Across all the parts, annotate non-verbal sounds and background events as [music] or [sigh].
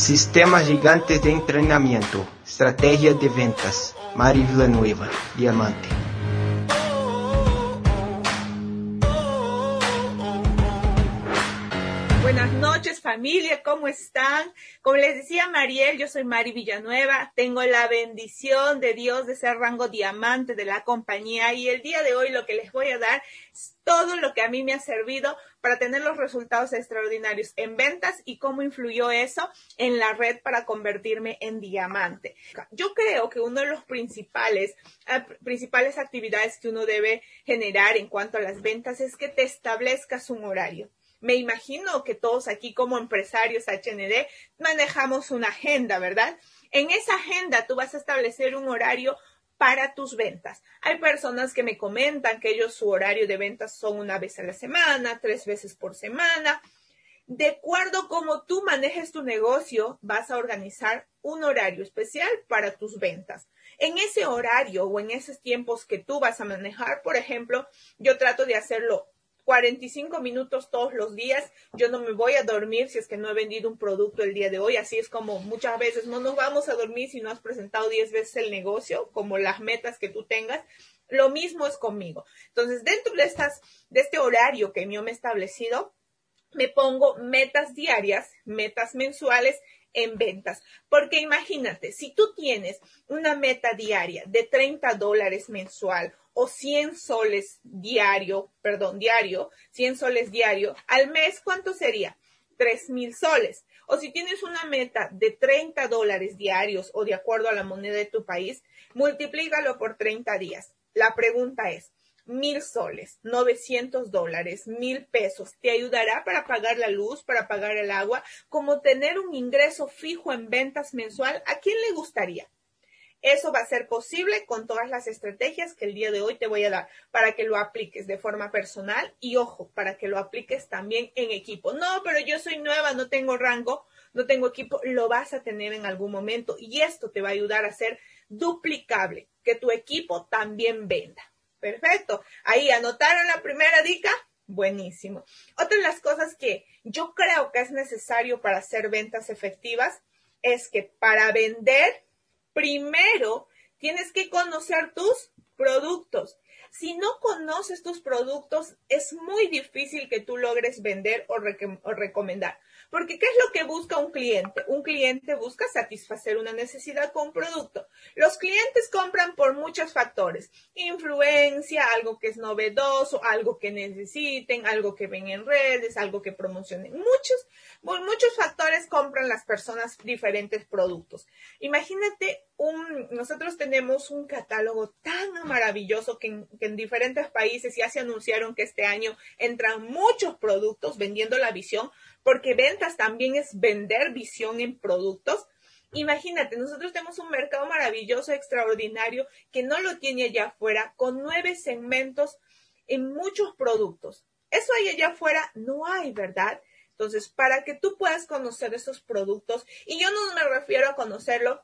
Sistemas gigantes de entrenamiento, estrategia de ventas. Mari Villanueva, Diamante. Buenas noches familia, ¿cómo están? Como les decía Mariel, yo soy Mari Villanueva, tengo la bendición de Dios de ser rango diamante de la compañía y el día de hoy lo que les voy a dar es todo lo que a mí me ha servido para tener los resultados extraordinarios en ventas y cómo influyó eso en la red para convertirme en diamante. Yo creo que uno de los principales, eh, principales actividades que uno debe generar en cuanto a las ventas es que te establezcas un horario me imagino que todos aquí como empresarios HND manejamos una agenda, ¿verdad? En esa agenda tú vas a establecer un horario para tus ventas. Hay personas que me comentan que ellos su horario de ventas son una vez a la semana, tres veces por semana. De acuerdo como tú manejes tu negocio, vas a organizar un horario especial para tus ventas. En ese horario o en esos tiempos que tú vas a manejar, por ejemplo, yo trato de hacerlo 45 minutos todos los días. Yo no me voy a dormir si es que no he vendido un producto el día de hoy. Así es como muchas veces no nos vamos a dormir si no has presentado 10 veces el negocio, como las metas que tú tengas. Lo mismo es conmigo. Entonces, dentro de este horario que yo me he establecido, me pongo metas diarias, metas mensuales en ventas. Porque imagínate, si tú tienes una meta diaria de 30 dólares mensual o 100 soles diario, perdón, diario, 100 soles diario, al mes, ¿cuánto sería? 3 mil soles. O si tienes una meta de 30 dólares diarios o de acuerdo a la moneda de tu país, multiplícalo por 30 días. La pregunta es, mil soles, 900 dólares, mil pesos, ¿te ayudará para pagar la luz, para pagar el agua? Como tener un ingreso fijo en ventas mensual, ¿a quién le gustaría? Eso va a ser posible con todas las estrategias que el día de hoy te voy a dar para que lo apliques de forma personal y ojo, para que lo apliques también en equipo. No, pero yo soy nueva, no tengo rango, no tengo equipo, lo vas a tener en algún momento y esto te va a ayudar a ser duplicable, que tu equipo también venda. Perfecto. Ahí anotaron la primera dica. Buenísimo. Otra de las cosas que yo creo que es necesario para hacer ventas efectivas es que para vender primero tienes que conocer tus productos. Si no conoces tus productos, es muy difícil que tú logres vender o, recomendar. Porque ¿qué es lo que busca un cliente? Un cliente busca satisfacer una necesidad con un producto. Los clientes compran por muchos factores. Influencia, algo que es novedoso, algo que necesiten, algo que ven en redes, algo que promocionen. Muchos, muchos factores compran las personas diferentes productos. Imagínate un, nosotros tenemos un catálogo tan maravilloso que en, que en diferentes países ya se anunciaron que este año entran muchos productos vendiendo la visión porque ventas también es vender visión en productos. Imagínate, nosotros tenemos un mercado maravilloso, extraordinario, que no lo tiene allá afuera, con nueve segmentos en muchos productos. Eso ahí allá afuera no hay, ¿verdad? Entonces, para que tú puedas conocer esos productos, y yo no me refiero a conocerlo,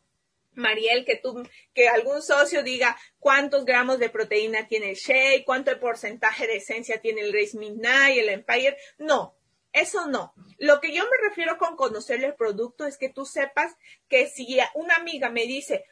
Mariel, que tú, que algún socio diga cuántos gramos de proteína tiene el shake, cuánto porcentaje de esencia tiene el Race Midnight, el Empire. No, eso no. Lo que yo me refiero con conocer el producto es que tú sepas que si una amiga me dice,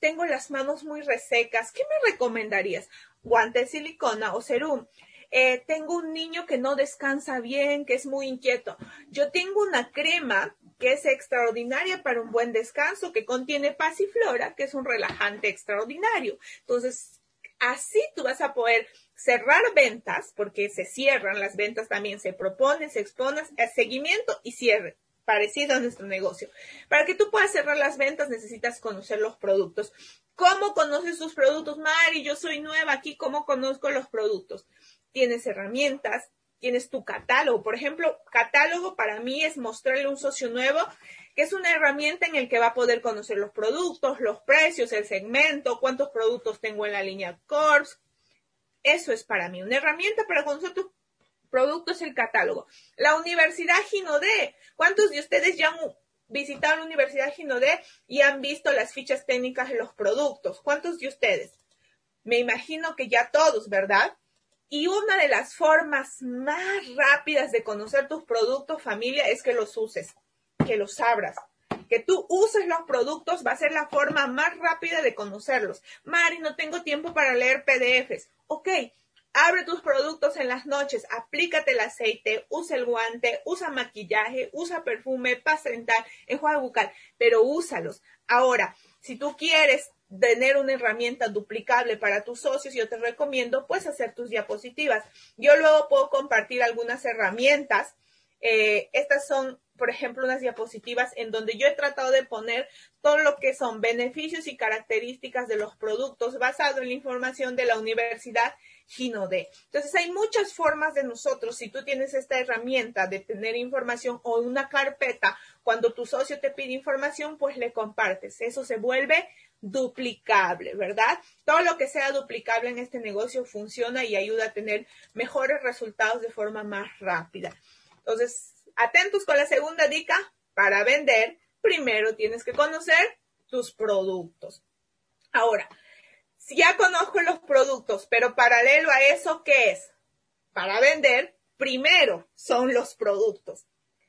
tengo las manos muy resecas, ¿qué me recomendarías? Guante de silicona o serum. Eh, tengo un niño que no descansa bien, que es muy inquieto. Yo tengo una crema que es extraordinaria para un buen descanso, que contiene pasiflora, que es un relajante extraordinario. Entonces, así tú vas a poder cerrar ventas, porque se cierran las ventas también, se proponen, se exponen, el seguimiento y cierre, parecido a nuestro negocio. Para que tú puedas cerrar las ventas necesitas conocer los productos. ¿Cómo conoces tus productos? Mari, yo soy nueva aquí, ¿cómo conozco los productos? Tienes herramientas, tienes tu catálogo. Por ejemplo, catálogo para mí es mostrarle a un socio nuevo que es una herramienta en el que va a poder conocer los productos, los precios, el segmento, cuántos productos tengo en la línea Corps, eso es para mí una herramienta para conocer tus productos, el catálogo. La Universidad Ginodé. ¿Cuántos de ustedes ya han visitado la Universidad Ginodé y han visto las fichas técnicas de los productos? ¿Cuántos de ustedes? Me imagino que ya todos, ¿verdad? Y una de las formas más rápidas de conocer tus productos, familia, es que los uses. que los abras. Que tú uses los productos va a ser la forma más rápida de conocerlos. Mari, no tengo tiempo para leer PDFs. Ok, abre tus productos en las noches, aplícate el aceite, usa el guante, usa maquillaje, usa perfume, pasta dental, enjuague bucal, pero úsalos. Ahora, si tú quieres tener una herramienta duplicable para tus socios, yo te recomiendo pues hacer tus diapositivas. Yo luego puedo compartir algunas herramientas. Eh, estas son, por ejemplo, unas diapositivas en donde yo he tratado de poner todo lo que son beneficios y características de los productos basado en la información de la Universidad Ginode. Entonces hay muchas formas de nosotros, si tú tienes esta herramienta de tener información o una carpeta, cuando tu socio te pide información, pues le compartes. Eso se vuelve duplicable, ¿verdad? Todo lo que sea duplicable en este negocio funciona y ayuda a tener mejores resultados de forma más rápida. Entonces, atentos con la segunda dica. Para vender, primero tienes que conocer tus productos. Ahora, si ya conozco los productos, pero paralelo a eso, ¿qué es? Para vender, primero son los productos.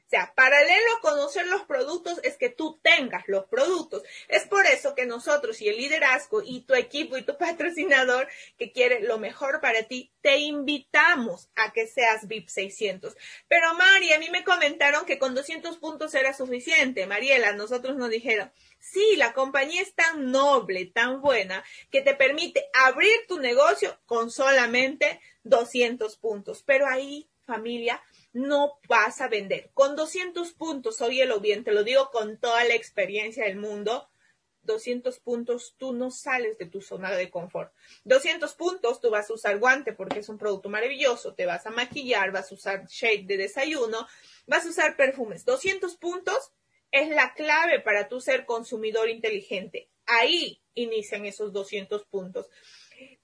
O sea, paralelo a conocer los productos es que tú tengas los productos. Es por eso que nosotros y el liderazgo y tu equipo y tu patrocinador que quiere lo mejor para ti, te invitamos a que seas VIP 600. Pero Mari, a mí me comentaron que con 200 puntos era suficiente. Mariela, nosotros nos dijeron, sí, la compañía es tan noble, tan buena, que te permite abrir tu negocio con solamente 200 puntos. Pero ahí, familia, no vas a vender. Con 200 puntos, óyelo bien, te lo digo con toda la experiencia del mundo, 200 puntos tú no sales de tu zona de confort. 200 puntos tú vas a usar guante porque es un producto maravilloso, te vas a maquillar, vas a usar shake de desayuno, vas a usar perfumes. 200 puntos es la clave para tu ser consumidor inteligente. Ahí inician esos 200 puntos.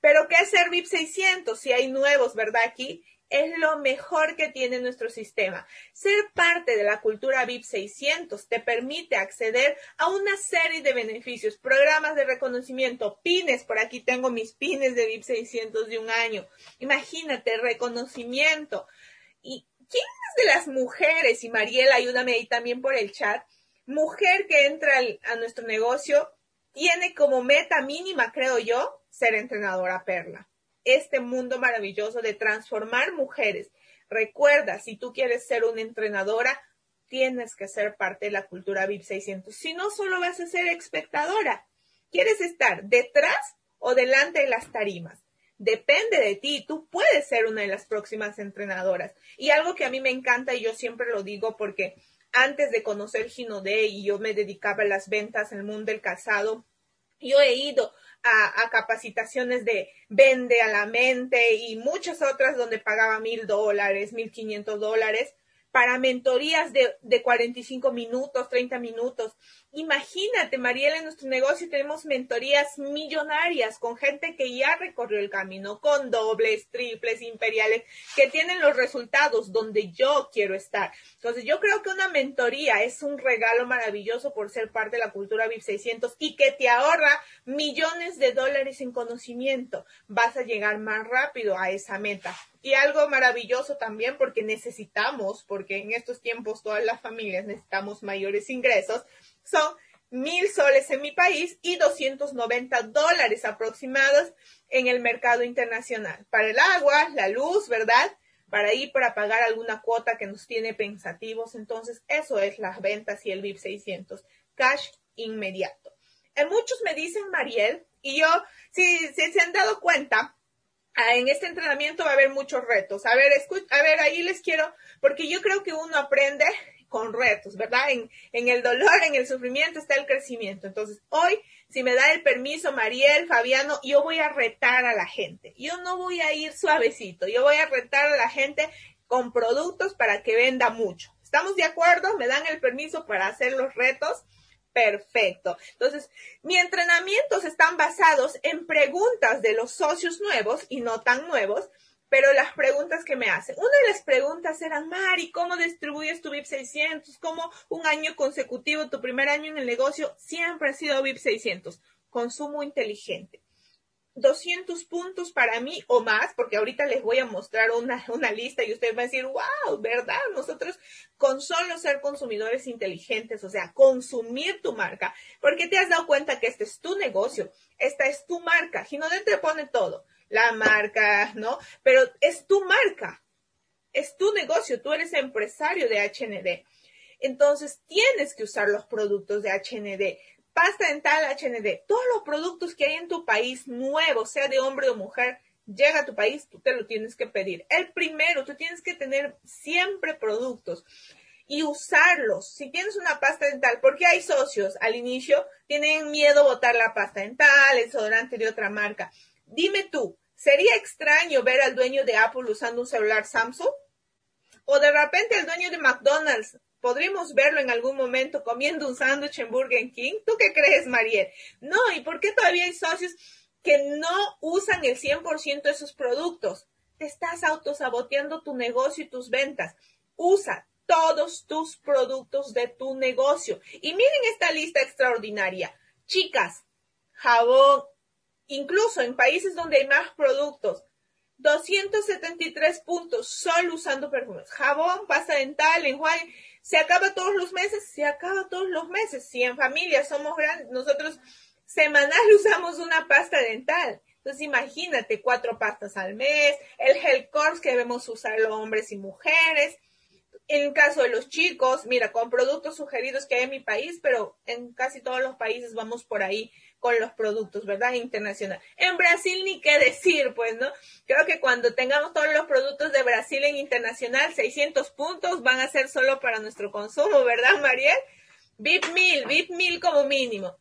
Pero ¿qué es VIP 600? Si hay nuevos, ¿verdad? Aquí es lo mejor que tiene nuestro sistema. Ser parte de la cultura VIP 600 te permite acceder a una serie de beneficios, programas de reconocimiento, pines, por aquí tengo mis pines de VIP 600 de un año. Imagínate, reconocimiento. ¿Y quién es de las mujeres? Y Mariela, ayúdame ahí también por el chat. Mujer que entra a nuestro negocio tiene como meta mínima, creo yo, ser entrenadora perla este mundo maravilloso de transformar mujeres. Recuerda, si tú quieres ser una entrenadora, tienes que ser parte de la cultura VIP 600. Si no, solo vas a ser espectadora. ¿Quieres estar detrás o delante de las tarimas? Depende de ti, tú puedes ser una de las próximas entrenadoras. Y algo que a mí me encanta y yo siempre lo digo porque antes de conocer Ginode y yo me dedicaba a las ventas en el mundo del calzado, yo he ido a, capacitaciones de vende a la mente y muchas otras donde pagaba mil dólares, mil quinientos dólares para mentorías de, de 45 minutos, 30 minutos. Imagínate, Mariela, en nuestro negocio tenemos mentorías millonarias con gente que ya recorrió el camino, con dobles, triples, imperiales, que tienen los resultados donde yo quiero estar. Entonces, yo creo que una mentoría es un regalo maravilloso por ser parte de la cultura VIP 600 y que te ahorra millones de dólares en conocimiento. Vas a llegar más rápido a esa meta. Y algo maravilloso también porque necesitamos, porque en estos tiempos todas las familias necesitamos mayores ingresos, son mil soles en mi país y 290 dólares aproximados en el mercado internacional. Para el agua, la luz, ¿verdad? Para ir para pagar alguna cuota que nos tiene pensativos. Entonces, eso es las ventas y el VIP 600. Cash inmediato. En muchos me dicen, Mariel, y yo, si, se han dado cuenta, en este entrenamiento va a haber muchos retos. A ver, a ver, ahí les quiero, porque yo creo que uno aprende con retos, ¿verdad? En, en, el dolor, en el sufrimiento está el crecimiento. Entonces, hoy, si me da el permiso, Mariel, Fabiano, yo voy a retar a la gente. Yo no voy a ir suavecito, yo voy a retar a la gente con productos para que venda mucho. ¿Estamos de acuerdo? ¿Me dan el permiso para hacer los retos? Perfecto. Entonces, mi entrenamientos están basados en preguntas de los socios nuevos y no tan nuevos pero las preguntas que me hacen. Una de las preguntas eran, Mari, ¿cómo distribuyes tu VIP 600? ¿Cómo un año consecutivo, tu primer año en el negocio, siempre ha sido VIP 600? Consumo inteligente. 200 puntos para mí o más, porque ahorita les voy a mostrar una, [laughs] una lista y ustedes van a decir, wow, ¿verdad? Nosotros con solo ser consumidores inteligentes, o sea, consumir tu marca, porque te has dado cuenta que este es tu negocio, esta es tu marca. Ginodent te pone todo, la marca, ¿no? Pero es tu marca, es tu negocio, tú eres empresario de HND. Entonces tienes que usar los productos de HND pasta dental HND, todos los productos que hay en tu país nuevos, sea de hombre o mujer, llega a tu país, tú te lo tienes que pedir. El primero, tú tienes que tener siempre productos y usarlos. Si tienes una pasta dental, porque hay socios al inicio, tienen miedo a botar la pasta dental, el desodorante de otra marca. Dime tú, ¿sería extraño ver al dueño de Apple usando un celular Samsung? O de repente el dueño de McDonald's podríamos verlo en algún momento comiendo un sándwich en Burger King. ¿Tú qué crees, Mariel? No, ¿y por qué todavía hay socios que no usan el 100% de sus productos? Te estás autosaboteando tu negocio y tus ventas. Usa todos tus productos de tu negocio. Y miren esta lista extraordinaria. Chicas, jabón, incluso en países donde hay más productos, 273 puntos solo usando perfumes. Jabón, pasta dental, enjuague se acaba todos los meses, se acaba todos los meses. Si en familia somos grandes, nosotros semanal usamos una pasta dental. Entonces imagínate cuatro pastas al mes, el gel course que debemos usar los hombres y mujeres. En caso de los chicos, mira, con productos sugeridos que hay en mi país, pero en casi todos los países vamos por ahí con los productos, ¿verdad? Internacional. En Brasil ni qué decir, pues, ¿no? Creo que cuando tengamos todos los productos de Brasil en internacional, 600 puntos van a ser solo para nuestro consumo, ¿verdad, Mariel? VIP 1000, VIP 1000 como mínimo.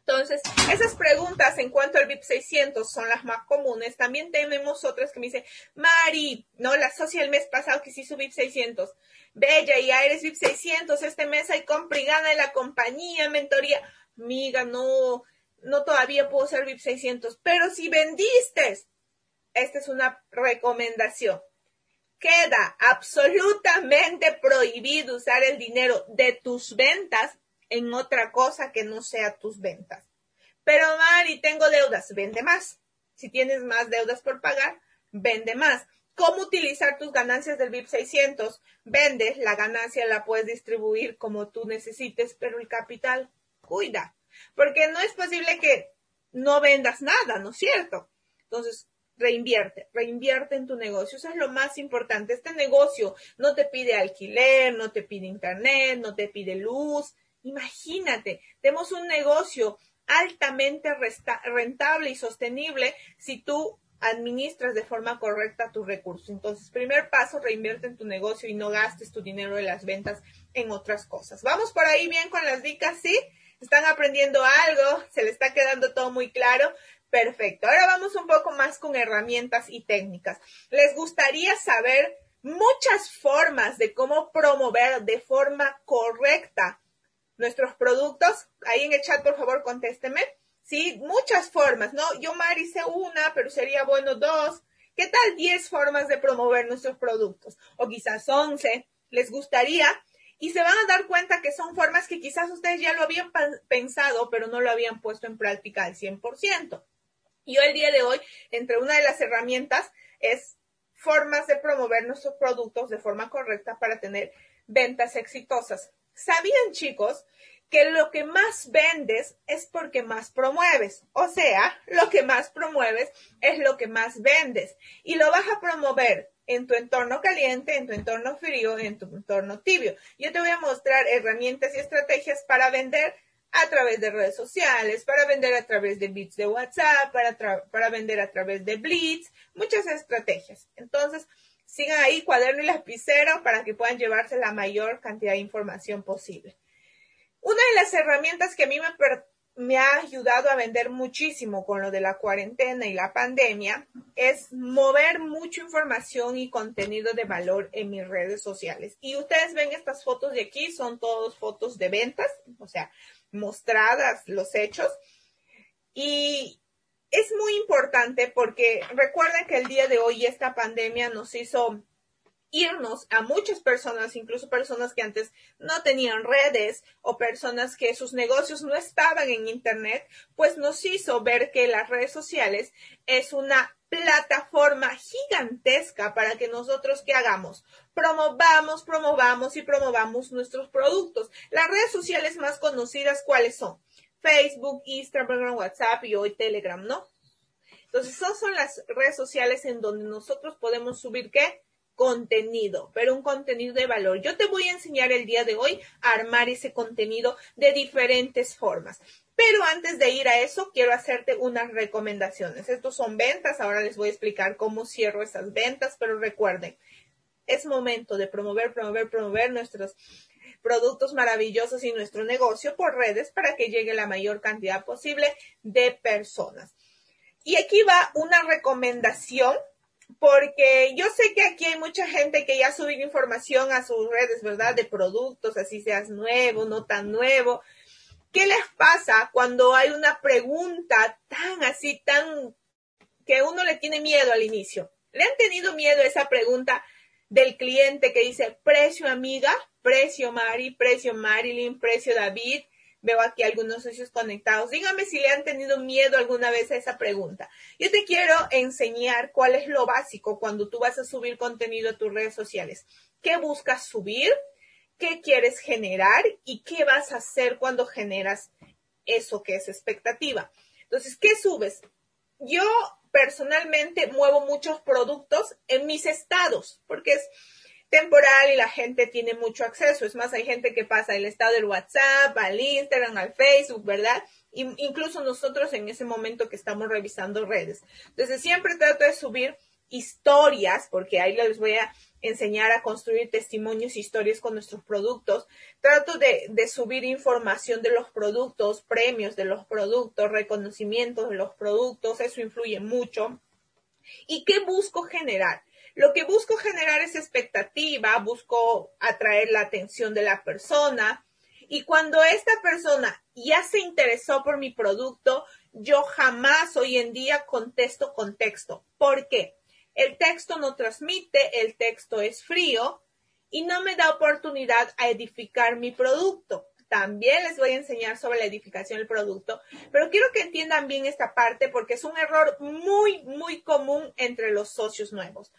Entonces, esas preguntas en cuanto al VIP 600 son las más comunes. También tenemos otras que me dicen, Mari, ¿no? La socia el mes pasado que sí hizo VIP 600. Bella, y eres VIP 600. Este mes hay compra y gana de la compañía, mentoría. Amiga, no, no todavía puedo ser VIP 600, pero si vendiste, esta es una recomendación. Queda absolutamente prohibido usar el dinero de tus ventas en otra cosa que no sea tus ventas. Pero Mari, tengo deudas, vende más. Si tienes más deudas por pagar, vende más. ¿Cómo utilizar tus ganancias del VIP 600? Vendes, la ganancia la puedes distribuir como tú necesites, pero el capital, cuida porque no es posible que no vendas nada, ¿no es cierto? Entonces, reinvierte, reinvierte en tu negocio. Eso es lo más importante. Este negocio no te pide alquiler, no te pide internet, no te pide luz. Imagínate, tenemos un negocio altamente rentable y sostenible si tú administras de forma correcta tus recursos. Entonces, primer paso, reinvierte en tu negocio y no gastes tu dinero de las ventas en otras cosas. Vamos por ahí bien con las dicas, ¿sí? Están aprendiendo algo, se le está quedando todo muy claro. Perfecto. Ahora vamos un poco más con herramientas y técnicas. ¿Les gustaría saber muchas formas de cómo promover de forma correcta nuestros productos? Ahí en el chat, por favor, contésteme. Sí, muchas formas, ¿no? Yo, Mari, sé una, pero sería bueno dos. ¿Qué tal 10 formas de promover nuestros productos? O quizás 11. ¿Les gustaría? Y se van a dar cuenta que son formas que quizás ustedes ya lo habían pensado, pero no lo habían puesto en práctica al 100%. Yo el día de hoy, entre una de las herramientas, es formas de promover nuestros productos de forma correcta para tener ventas exitosas. ¿Sabían chicos que lo que más vendes es porque más promueves? O sea, lo que más promueves es lo que más vendes. Y lo vas a promover en tu entorno caliente, en tu entorno frío, en tu entorno tibio. Yo te voy a mostrar herramientas y estrategias para vender a través de redes sociales, para vender a través de bits de WhatsApp, para, para vender a través de Blitz, muchas estrategias. Entonces, sigan ahí cuaderno y lapicero para que puedan llevarse la mayor cantidad de información posible. Una de las herramientas que a mí me, me ha ayudado a vender muchísimo con lo de la cuarentena y la pandemia es mover mucha información y contenido de valor en mis redes sociales. Y ustedes ven estas fotos de aquí, son todas fotos de ventas, o sea, mostradas los hechos. Y es muy importante porque recuerden que el día de hoy esta pandemia nos hizo irnos a muchas personas, incluso personas que antes no tenían redes o personas que sus negocios no estaban en Internet, pues nos hizo ver que las redes sociales es una plataforma gigantesca para que nosotros qué hagamos? Promovamos, promovamos y promovamos nuestros productos. Las redes sociales más conocidas, ¿cuáles son? Facebook, Instagram, WhatsApp y hoy Telegram, ¿no? Entonces, esas son las redes sociales en donde nosotros podemos subir qué? Contenido, pero un contenido de valor. Yo te voy a enseñar el día de hoy a armar ese contenido de diferentes formas. Pero antes de ir a eso, quiero hacerte unas recomendaciones. Estos son ventas, ahora les voy a explicar cómo cierro esas ventas, pero recuerden, es momento de promover, promover, promover nuestros productos maravillosos y nuestro negocio por redes para que llegue la mayor cantidad posible de personas. Y aquí va una recomendación porque yo sé que aquí hay mucha gente que ya sube información a sus redes, ¿verdad? De productos, así seas nuevo, no tan nuevo. ¿Qué les pasa cuando hay una pregunta tan así, tan que uno le tiene miedo al inicio? ¿Le han tenido miedo a esa pregunta del cliente que dice precio amiga, precio Mari, precio Marilyn, precio David? Veo aquí algunos socios conectados. Dígame si le han tenido miedo alguna vez a esa pregunta. Yo te quiero enseñar cuál es lo básico cuando tú vas a subir contenido a tus redes sociales. ¿Qué buscas subir? ¿Qué quieres generar? ¿Y qué vas a hacer cuando generas eso que es expectativa? Entonces, ¿qué subes? Yo personalmente muevo muchos productos en mis estados, porque es temporal y la gente tiene mucho acceso. Es más, hay gente que pasa el estado del WhatsApp, al Instagram, al Facebook, ¿verdad? incluso nosotros en ese momento que estamos revisando redes. Entonces, siempre trato de subir historias, porque ahí les voy a enseñar a construir testimonios, historias con nuestros productos. Trato de, de, subir información de los productos, premios de los productos, reconocimientos de los productos, eso influye mucho. ¿Y qué busco generar? Lo que busco generar es expectativa, busco atraer la atención de la persona. Y cuando esta persona ya se interesó por mi producto, yo jamás hoy en día contesto con texto. ¿Por qué? El texto no transmite, el texto es frío y no me da oportunidad a edificar mi producto. También les voy a enseñar sobre la edificación del producto, pero quiero que entiendan bien esta parte porque es un error muy, muy común entre los socios nuevos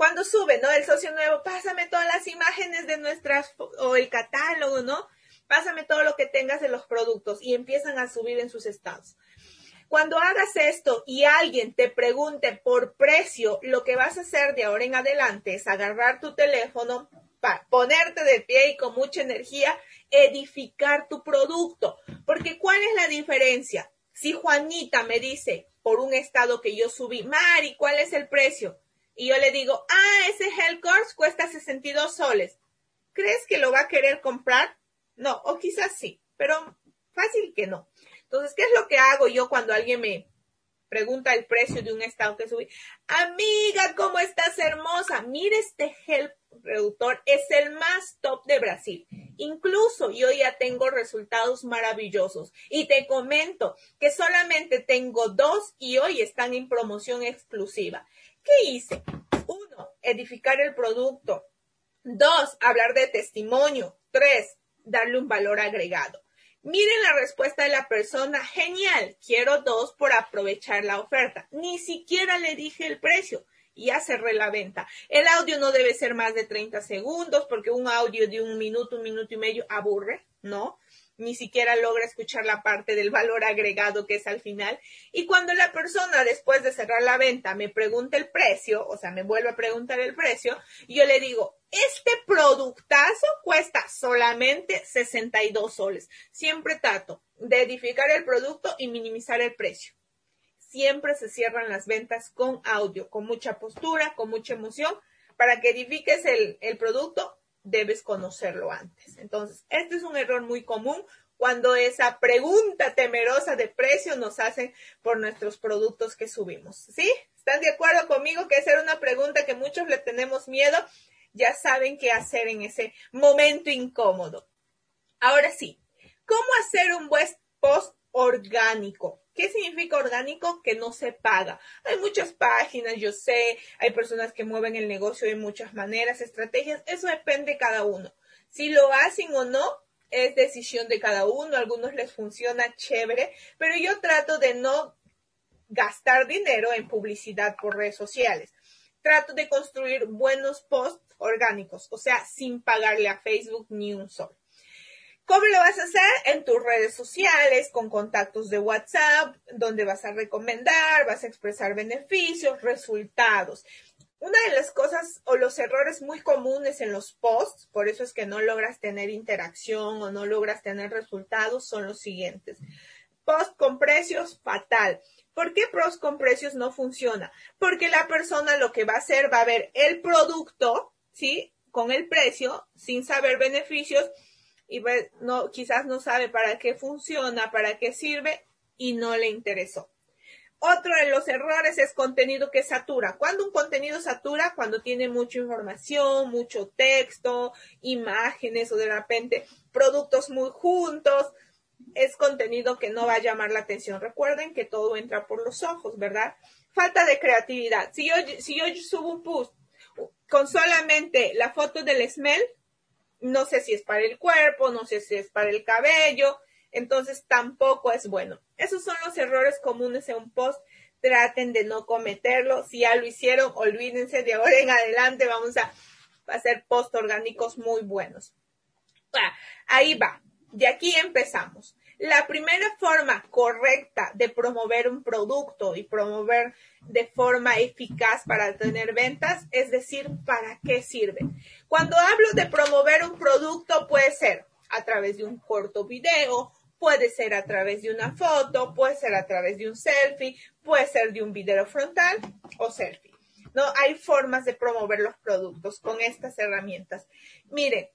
cuando sube, ¿no? El socio nuevo, pásame todas las imágenes de nuestras, o el catálogo, ¿no? Pásame todo lo que tengas de los productos y empiezan a subir en sus estados. Cuando hagas esto y alguien te pregunte por precio, lo que vas a hacer de ahora en adelante es agarrar tu teléfono, ponerte de pie y con mucha energía, edificar tu producto. Porque ¿cuál es la diferencia? Si Juanita me dice por un estado que yo subí, Mari, ¿cuál es el precio? Y yo le digo, ah, ese Hell Course cuesta 62 soles. ¿Crees que lo va a querer comprar? No, o quizás sí, pero fácil que no. Entonces, ¿qué es lo que hago yo cuando alguien me pregunta el precio de un estado que subí? Amiga, ¿cómo estás hermosa? Mire este gel reductor, es el más top de Brasil. Incluso yo ya tengo resultados maravillosos y te comento que solamente tengo dos y hoy están en promoción exclusiva. ¿Qué hice? Uno, edificar el producto. Dos, hablar de testimonio. Tres, darle un valor agregado. Miren la respuesta de la persona. Genial. Quiero dos por aprovechar la oferta. Ni siquiera le dije el precio. Ya cerré la venta. El audio no debe ser más de 30 segundos porque un audio de un minuto, un minuto y medio aburre, ¿no? Ni siquiera logra escuchar la parte del valor agregado que es al final. Y cuando la persona después de cerrar la venta me pregunta el precio, o sea, me vuelve a preguntar el precio, yo le digo, este productazo cuesta solamente 62 soles. Siempre trato de edificar el producto y minimizar el precio. Siempre se cierran las ventas con audio, con mucha postura, con mucha emoción, para que edifiques el, el producto debes conocerlo antes. Entonces, este es un error muy común cuando esa pregunta temerosa de precio nos hacen por nuestros productos que subimos. ¿Sí? ¿Están de acuerdo conmigo que esa era una pregunta que muchos le tenemos miedo? Ya saben qué hacer en ese momento incómodo. Ahora sí, ¿cómo hacer un buen post orgánico? ¿Qué significa orgánico? Que no se paga. Hay muchas páginas, yo sé, hay personas que mueven el negocio de muchas maneras, estrategias, eso depende de cada uno. Si lo hacen o no, es decisión de cada uno, a algunos les funciona chévere, pero yo trato de no gastar dinero en publicidad por redes sociales. Trato de construir buenos posts orgánicos, o sea, sin pagarle a Facebook ni un sol. ¿Cómo lo vas a hacer? En tus redes sociales, con contactos de WhatsApp, donde vas a recomendar, vas a expresar beneficios, resultados. Una de las cosas o los errores muy comunes en los posts, por eso es que no logras tener interacción o no logras tener resultados, son los siguientes. Post con precios, fatal. ¿Por qué post con precios no funciona? Porque la persona lo que va a hacer va a ver el producto, ¿sí? Con el precio, sin saber beneficios, y no, quizás no sabe para qué funciona, para qué sirve y no le interesó. Otro de los errores es contenido que satura. Cuando un contenido satura, cuando tiene mucha información, mucho texto, imágenes o de repente productos muy juntos, es contenido que no va a llamar la atención. Recuerden que todo entra por los ojos, ¿verdad? Falta de creatividad. Si yo, si yo subo un post con solamente la foto del smell, no sé si es para el cuerpo, no sé si es para el cabello, entonces tampoco es bueno. Esos son los errores comunes en un post. Traten de no cometerlo. Si ya lo hicieron, olvídense de ahora en adelante. Vamos a hacer post orgánicos muy buenos. Ah, ahí va. De aquí empezamos. La primera forma correcta de promover un producto y promover de forma eficaz para tener ventas es decir, ¿para qué sirve? Cuando hablo de promover un producto puede ser a través de un corto video, puede ser a través de una foto, puede ser a través de un selfie, puede ser de un video frontal o selfie. No hay formas de promover los productos con estas herramientas. Mire,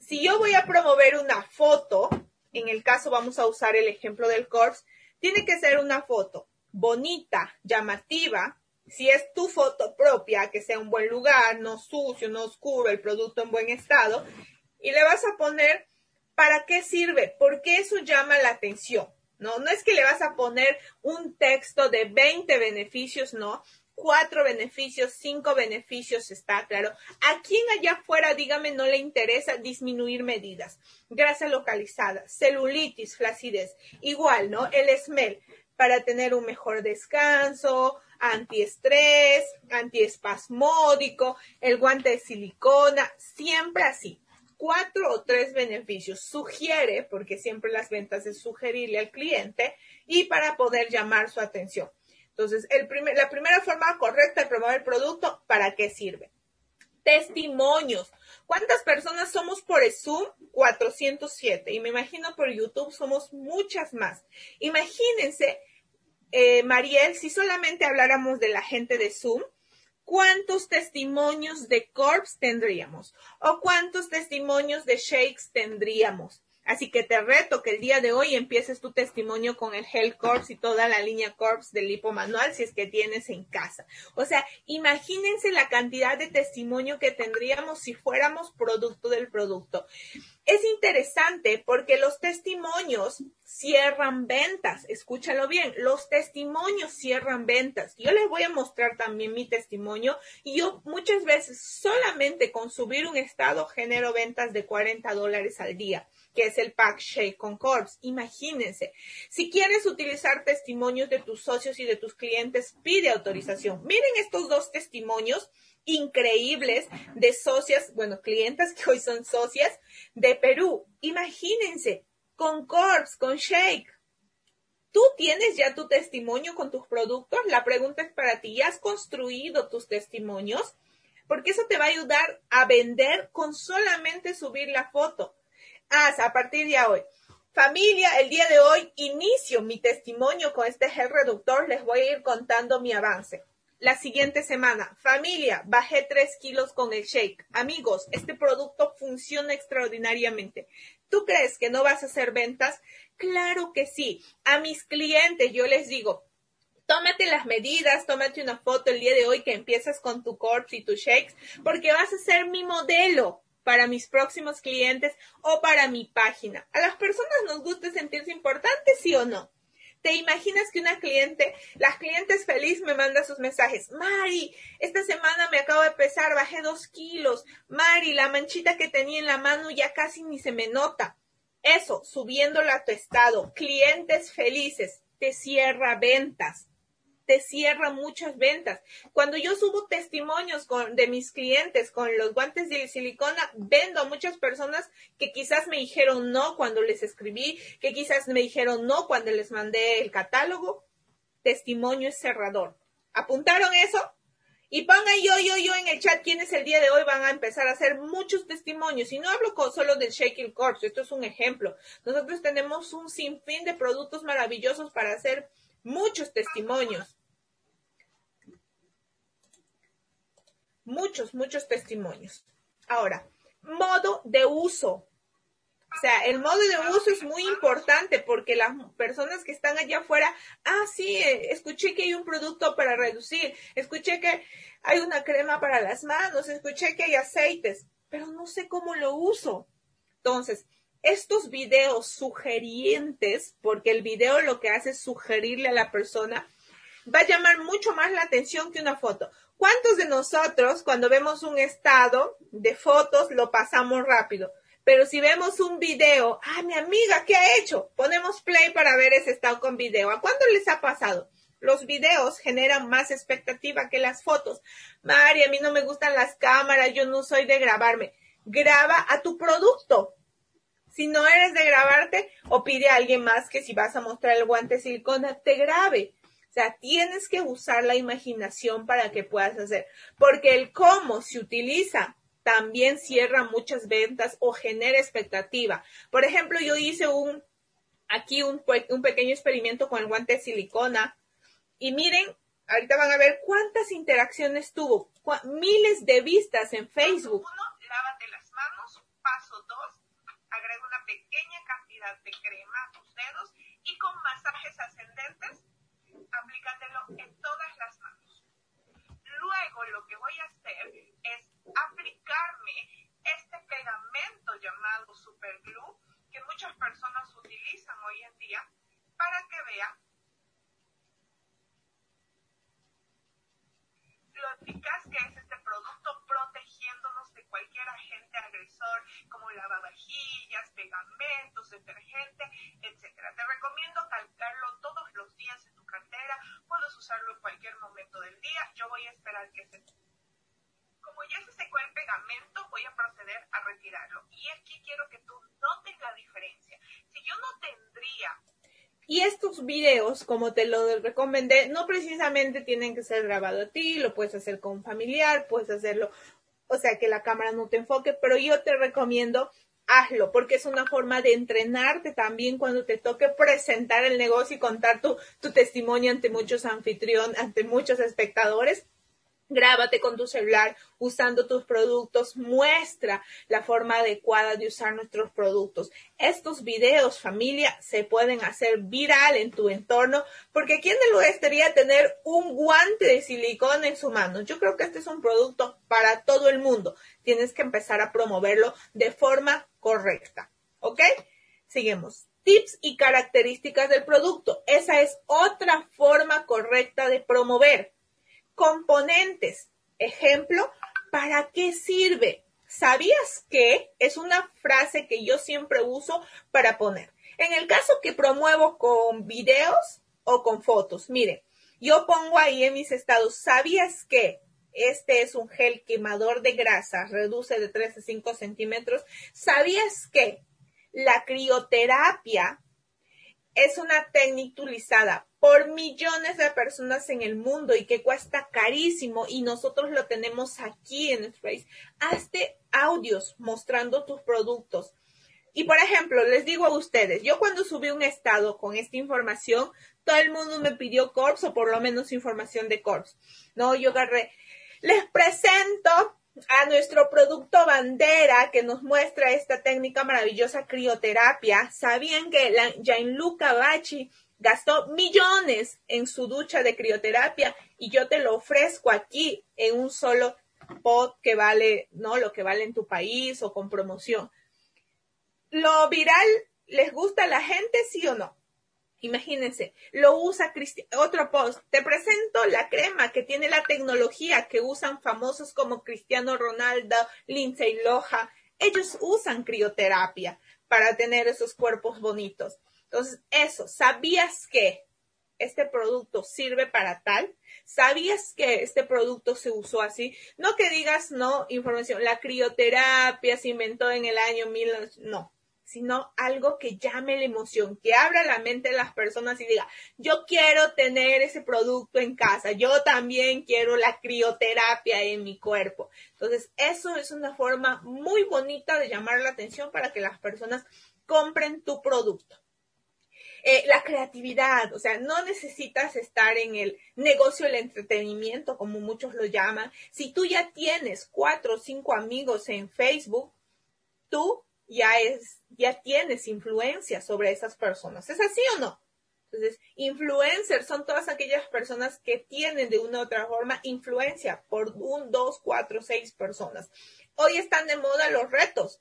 si yo voy a promover una foto, en el caso vamos a usar el ejemplo del Corps, tiene que ser una foto bonita, llamativa. Si es tu foto propia, que sea un buen lugar, no sucio, no oscuro, el producto en buen estado, y le vas a poner para qué sirve, porque eso llama la atención. No, no es que le vas a poner un texto de 20 beneficios, no, cuatro beneficios, cinco beneficios, está claro. ¿A quién allá afuera, dígame, no le interesa disminuir medidas? Grasa localizada, celulitis, flacidez. Igual, ¿no? El SMEL, para tener un mejor descanso, antiestrés, antiespasmódico, el guante de silicona, siempre así. Cuatro o tres beneficios. Sugiere, porque siempre las ventas es sugerirle al cliente y para poder llamar su atención. Entonces, la primera forma correcta de promover el producto, ¿para qué sirve? Testimonios. ¿Cuántas personas somos por Zoom? 407. Y me imagino por YouTube somos muchas más. Imagínense, eh, Mariel, si solamente habláramos de la gente de Zoom, ¿cuántos testimonios de Corps tendríamos? ¿O cuántos testimonios de Shakes tendríamos? Así que te reto que el día de hoy empieces tu testimonio con el Health Corps y toda la línea Corps del lipo manual si es que tienes en casa. O sea, imagínense la cantidad de testimonio que tendríamos si fuéramos producto del producto. Es interesante porque los testimonios cierran ventas. Escúchalo bien, los testimonios cierran ventas. Yo les voy a mostrar también mi testimonio y yo muchas veces solamente con subir un estado genero ventas de 40 dólares al día que es el Pack Shake con Corps. Imagínense, si quieres utilizar testimonios de tus socios y de tus clientes, pide autorización. Miren estos dos testimonios increíbles de socias, bueno, clientes que hoy son socias de Perú. Imagínense, con Corps, con Shake. ¿Tú tienes ya tu testimonio con tus productos? La pregunta es para ti. ¿Ya has construido tus testimonios? Porque eso te va a ayudar a vender con solamente subir la foto. Haz a partir de hoy. Familia, el día de hoy inicio mi testimonio con este gel reductor. Les voy a ir contando mi avance. La siguiente semana, familia, bajé 3 kilos con el shake. Amigos, este producto funciona extraordinariamente. ¿Tú crees que no vas a hacer ventas? Claro que sí. A mis clientes yo les digo, tómate las medidas, tómate una foto el día de hoy que empiezas con tu corps y tus shakes, porque vas a ser mi modelo para mis próximos clientes o para mi página. A las personas nos gusta sentirse importantes, sí o no. ¿Te imaginas que una cliente, las clientes feliz me manda sus mensajes? Mari, esta semana me acabo de pesar, bajé dos kilos. Mari, la manchita que tenía en la mano ya casi ni se me nota. Eso, subiéndolo a tu estado. Clientes felices, te cierra ventas te cierra muchas ventas. Cuando yo subo testimonios con, de mis clientes con los guantes de silicona, vendo a muchas personas que quizás me dijeron no cuando les escribí, que quizás me dijeron no cuando les mandé el catálogo. Testimonio es cerrador. ¿Apuntaron eso? Y pongan yo, yo, yo en el chat quienes el día de hoy van a empezar a hacer muchos testimonios. Y no hablo solo del Shaking Corps, esto es un ejemplo. Nosotros tenemos un sinfín de productos maravillosos para hacer muchos testimonios. Muchos, muchos testimonios. Ahora, modo de uso. O sea, el modo de uso es muy importante porque las personas que están allá afuera, ah, sí, eh, escuché que hay un producto para reducir, escuché que hay una crema para las manos, escuché que hay aceites, pero no sé cómo lo uso. Entonces, estos videos sugerientes, porque el video lo que hace es sugerirle a la persona, va a llamar mucho más la atención que una foto. ¿Cuántos de nosotros cuando vemos un estado de fotos lo pasamos rápido? Pero si vemos un video, ah, mi amiga, ¿qué ha hecho? Ponemos play para ver ese estado con video. ¿A cuándo les ha pasado? Los videos generan más expectativa que las fotos. Mari, a mí no me gustan las cámaras, yo no soy de grabarme. Graba a tu producto. Si no eres de grabarte, o pide a alguien más que si vas a mostrar el guante silicona, te grabe. O sea, tienes que usar la imaginación para que puedas hacer. Porque el cómo se utiliza también cierra muchas ventas o genera expectativa. Por ejemplo, yo hice un, aquí un, un pequeño experimento con el guante de silicona. Y miren, ahorita van a ver cuántas interacciones tuvo. Miles de vistas en Facebook. Uno, lávate las manos. Paso dos, agrega pequeña cantidad de crema a tus dedos y con masajes ascendentes, aplícatelo en todas las manos. Luego lo que voy a hacer es aplicarme este pegamento llamado superglue que muchas personas utilizan hoy en día para que vean lo eficaz que es este producto protegiéndonos de cualquier agente agresor como lavavajillas, pegamentos, detergente, etcétera. Te recomiendo calcarlo todos los días en tu cartera, puedes usarlo en cualquier momento del día. Yo voy a esperar que se como ya se secó el pegamento, voy a proceder a retirarlo. Y aquí quiero que tú notes la diferencia. Si yo no tendría y estos videos, como te lo recomendé, no precisamente tienen que ser grabados a ti, lo puedes hacer con un familiar, puedes hacerlo, o sea, que la cámara no te enfoque, pero yo te recomiendo hazlo, porque es una forma de entrenarte también cuando te toque presentar el negocio y contar tu, tu testimonio ante muchos anfitrión, ante muchos espectadores Grábate con tu celular usando tus productos, muestra la forma adecuada de usar nuestros productos. Estos videos, familia, se pueden hacer viral en tu entorno porque ¿quién le gustaría tener un guante de silicona en su mano? Yo creo que este es un producto para todo el mundo. Tienes que empezar a promoverlo de forma correcta. ¿Ok? Seguimos. Tips y características del producto. Esa es otra forma correcta de promover componentes. Ejemplo, ¿para qué sirve? ¿Sabías que? Es una frase que yo siempre uso para poner. En el caso que promuevo con videos o con fotos, mire, yo pongo ahí en mis estados, ¿sabías que? Este es un gel quemador de grasa, reduce de 3 a 5 centímetros. ¿Sabías que la crioterapia es una técnica utilizada por millones de personas en el mundo y que cuesta carísimo y nosotros lo tenemos aquí en Space. Hazte audios mostrando tus productos. Y por ejemplo, les digo a ustedes, yo cuando subí un estado con esta información, todo el mundo me pidió Corps o por lo menos información de Corps. No, yo agarré, les presento a nuestro producto bandera que nos muestra esta técnica maravillosa crioterapia. ¿Sabían que la Gianluca Bacci gastó millones en su ducha de crioterapia y yo te lo ofrezco aquí en un solo pot que vale, ¿no? Lo que vale en tu país o con promoción. ¿Lo viral les gusta a la gente, sí o no? Imagínense, lo usa otro post. Te presento la crema que tiene la tecnología que usan famosos como Cristiano Ronaldo, Lindsay Loja. Ellos usan crioterapia para tener esos cuerpos bonitos. Entonces, eso, ¿sabías que este producto sirve para tal? ¿Sabías que este producto se usó así? No que digas, no, información, la crioterapia se inventó en el año mil, no sino algo que llame la emoción, que abra la mente de las personas y diga, yo quiero tener ese producto en casa, yo también quiero la crioterapia en mi cuerpo. Entonces, eso es una forma muy bonita de llamar la atención para que las personas compren tu producto. Eh, la creatividad, o sea, no necesitas estar en el negocio del entretenimiento, como muchos lo llaman. Si tú ya tienes cuatro o cinco amigos en Facebook, tú ya es, ya tienes influencia sobre esas personas. ¿Es así o no? Entonces, influencers son todas aquellas personas que tienen de una u otra forma influencia por un, dos, cuatro, seis personas. Hoy están de moda los retos,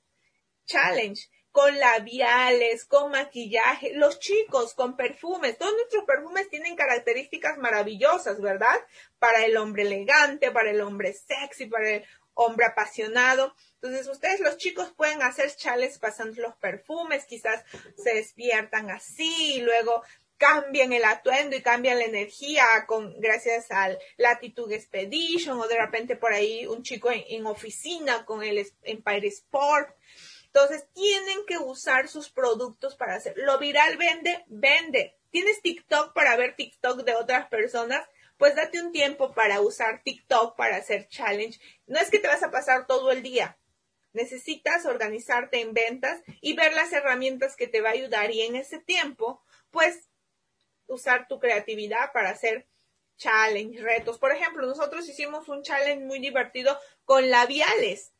challenge, con labiales, con maquillaje, los chicos con perfumes. Todos nuestros perfumes tienen características maravillosas, ¿verdad? Para el hombre elegante, para el hombre sexy, para el hombre apasionado. Entonces, ustedes los chicos pueden hacer chales pasando los perfumes, quizás se despiertan así y luego cambian el atuendo y cambian la energía con gracias al Latitude Expedition o de repente por ahí un chico en, oficina con el Empire Sport. Entonces, tienen que usar sus productos para hacer. Lo viral vende, vende. ¿Tienes TikTok para ver TikTok de otras personas? pues date un tiempo para usar TikTok para hacer challenge. No es que te vas a pasar todo el día. Necesitas organizarte en ventas y ver las herramientas que te va a ayudar y en ese tiempo, pues usar tu creatividad para hacer challenge, retos. Por ejemplo, nosotros hicimos un challenge muy divertido con labiales.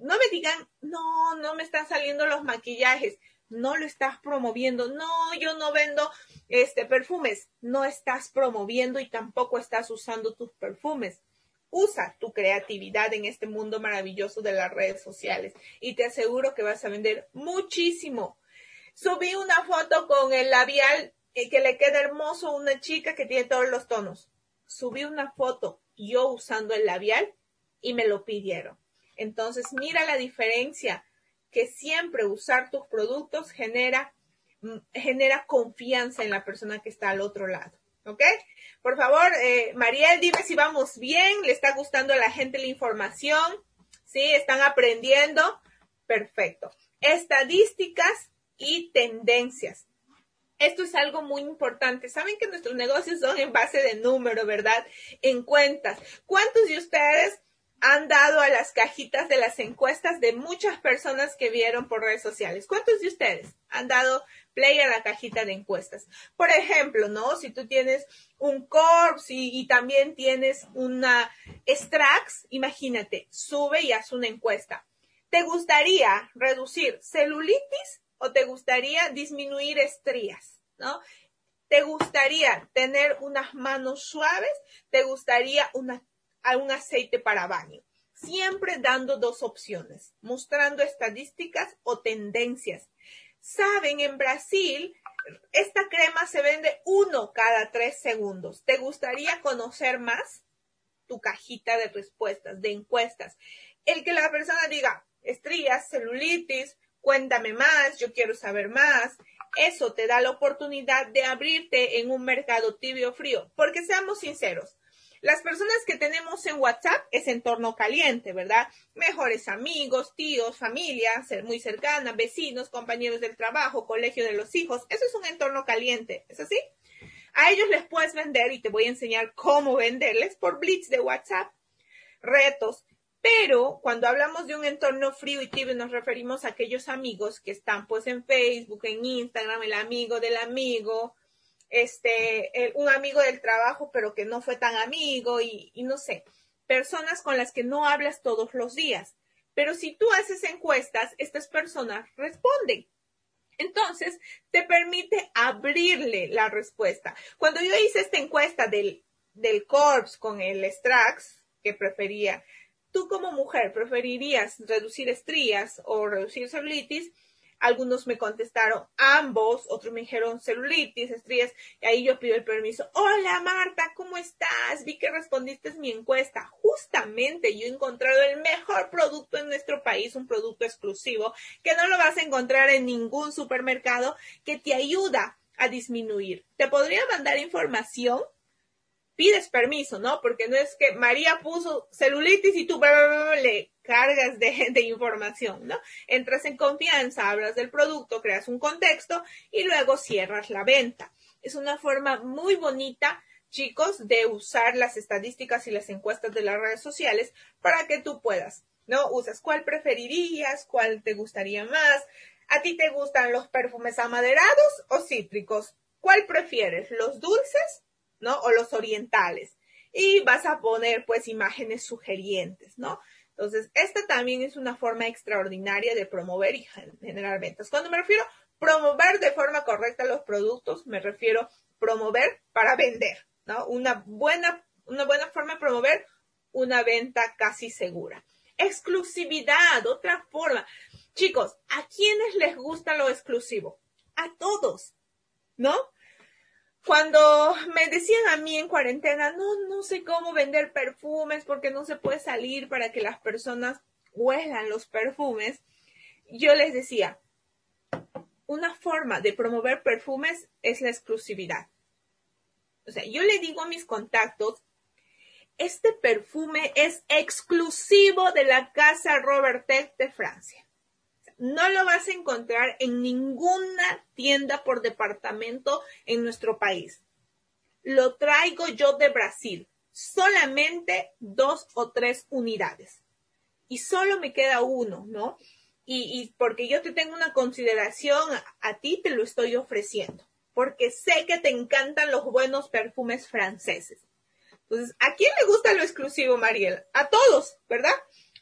No me digan, no, no me están saliendo los maquillajes no lo estás promoviendo. No, yo no vendo este perfumes. No estás promoviendo y tampoco estás usando tus perfumes. Usa tu creatividad en este mundo maravilloso de las redes sociales y te aseguro que vas a vender muchísimo. Subí una foto con el labial eh, que le queda hermoso a una chica que tiene todos los tonos. Subí una foto yo usando el labial y me lo pidieron. Entonces, mira la diferencia que siempre usar tus productos genera, mm, genera confianza en la persona que está al otro lado. ¿Ok? Por favor, eh, Mariel, dime si vamos bien, le está gustando a la gente la información, ¿sí? ¿Están aprendiendo? Perfecto. Estadísticas y tendencias. Esto es algo muy importante. Saben que nuestros negocios son en base de número, ¿verdad? En cuentas. ¿Cuántos de ustedes han dado a las cajitas de las encuestas de muchas personas que vieron por redes sociales. ¿Cuántos de ustedes han dado play a la cajita de encuestas? Por ejemplo, ¿no? Si tú tienes un Corps y, también tienes una Strax, imagínate, sube y haz una encuesta. ¿Te gustaría reducir celulitis o te gustaría disminuir estrías? ¿No? ¿Te gustaría tener unas manos suaves? ¿Te gustaría una a un aceite para baño, siempre dando dos opciones, mostrando estadísticas o tendencias. Saben, en Brasil, esta crema se vende uno cada tres segundos. ¿Te gustaría conocer más? Tu cajita de respuestas, de encuestas. El que la persona diga, estrías, celulitis, cuéntame más, yo quiero saber más. Eso te da la oportunidad de abrirte en un mercado tibio frío. Porque seamos sinceros, las personas que tenemos en WhatsApp es entorno caliente, ¿verdad? Mejores amigos, tíos, familia, ser muy cercana, vecinos, compañeros del trabajo, colegio de los hijos. Eso es un entorno caliente, ¿es así? A ellos les puedes vender y te voy a enseñar cómo venderles por Blitz de WhatsApp. Retos. Pero cuando hablamos de un entorno frío y tibio nos referimos a aquellos amigos que están pues en Facebook, en Instagram, el amigo del amigo, este, un amigo del trabajo, pero que no fue tan amigo y, no sé, personas con las que no hablas todos los días. Pero si tú haces encuestas, estas personas responden. Entonces, te permite abrirle la respuesta. Cuando yo hice esta encuesta del, del CORPS con el Strax, que prefería, tú como mujer preferirías reducir estrías o reducir celulitis, algunos me contestaron ambos, otros me dijeron celulitis, estrías, y ahí yo pido el permiso. Hola Marta, ¿cómo estás? Vi que respondiste mi encuesta. Justamente yo he encontrado el mejor producto en nuestro país, un producto exclusivo que no lo vas a encontrar en ningún supermercado que te ayuda a disminuir. Te podría mandar información pides permiso, ¿no? Porque no es que María puso celulitis y tú le cargas [laughs] de, información, ¿no? Entras en confianza, hablas del producto, creas un contexto y luego cierras la venta. Es una forma muy bonita, chicos, de usar las estadísticas y las encuestas de las redes sociales para que tú puedas, ¿no? Usas cuál preferirías, cuál te gustaría más. ¿A ti te gustan los perfumes amaderados o cítricos? ¿Cuál prefieres? ¿Los dulces ¿no? O los orientales. Y vas a poner pues imágenes sugerientes, ¿no? Entonces, esta también es una forma extraordinaria de promover y generar ventas. Cuando me refiero a promover de forma correcta los productos, me refiero a promover para vender, ¿no? Una buena, una buena forma de promover una venta casi segura. Exclusividad, otra forma. Chicos, ¿a quiénes les gusta lo exclusivo? A todos, ¿no? Cuando me decían a mí en cuarentena, no, no sé cómo vender perfumes porque no se puede salir para que las personas huelan los perfumes, yo les decía, una forma de promover perfumes es la exclusividad. O sea, yo le digo a mis contactos, este perfume es exclusivo de la casa Robert de Francia no lo vas a encontrar en ninguna tienda por departamento en nuestro país. Lo traigo yo de Brasil, solamente dos o tres unidades. Y solo me queda uno, ¿no? Y, porque yo te tengo una consideración, a ti te lo estoy ofreciendo, porque sé que te encantan los buenos perfumes franceses. Entonces, ¿a quién le gusta lo exclusivo, Mariel? A todos, ¿verdad?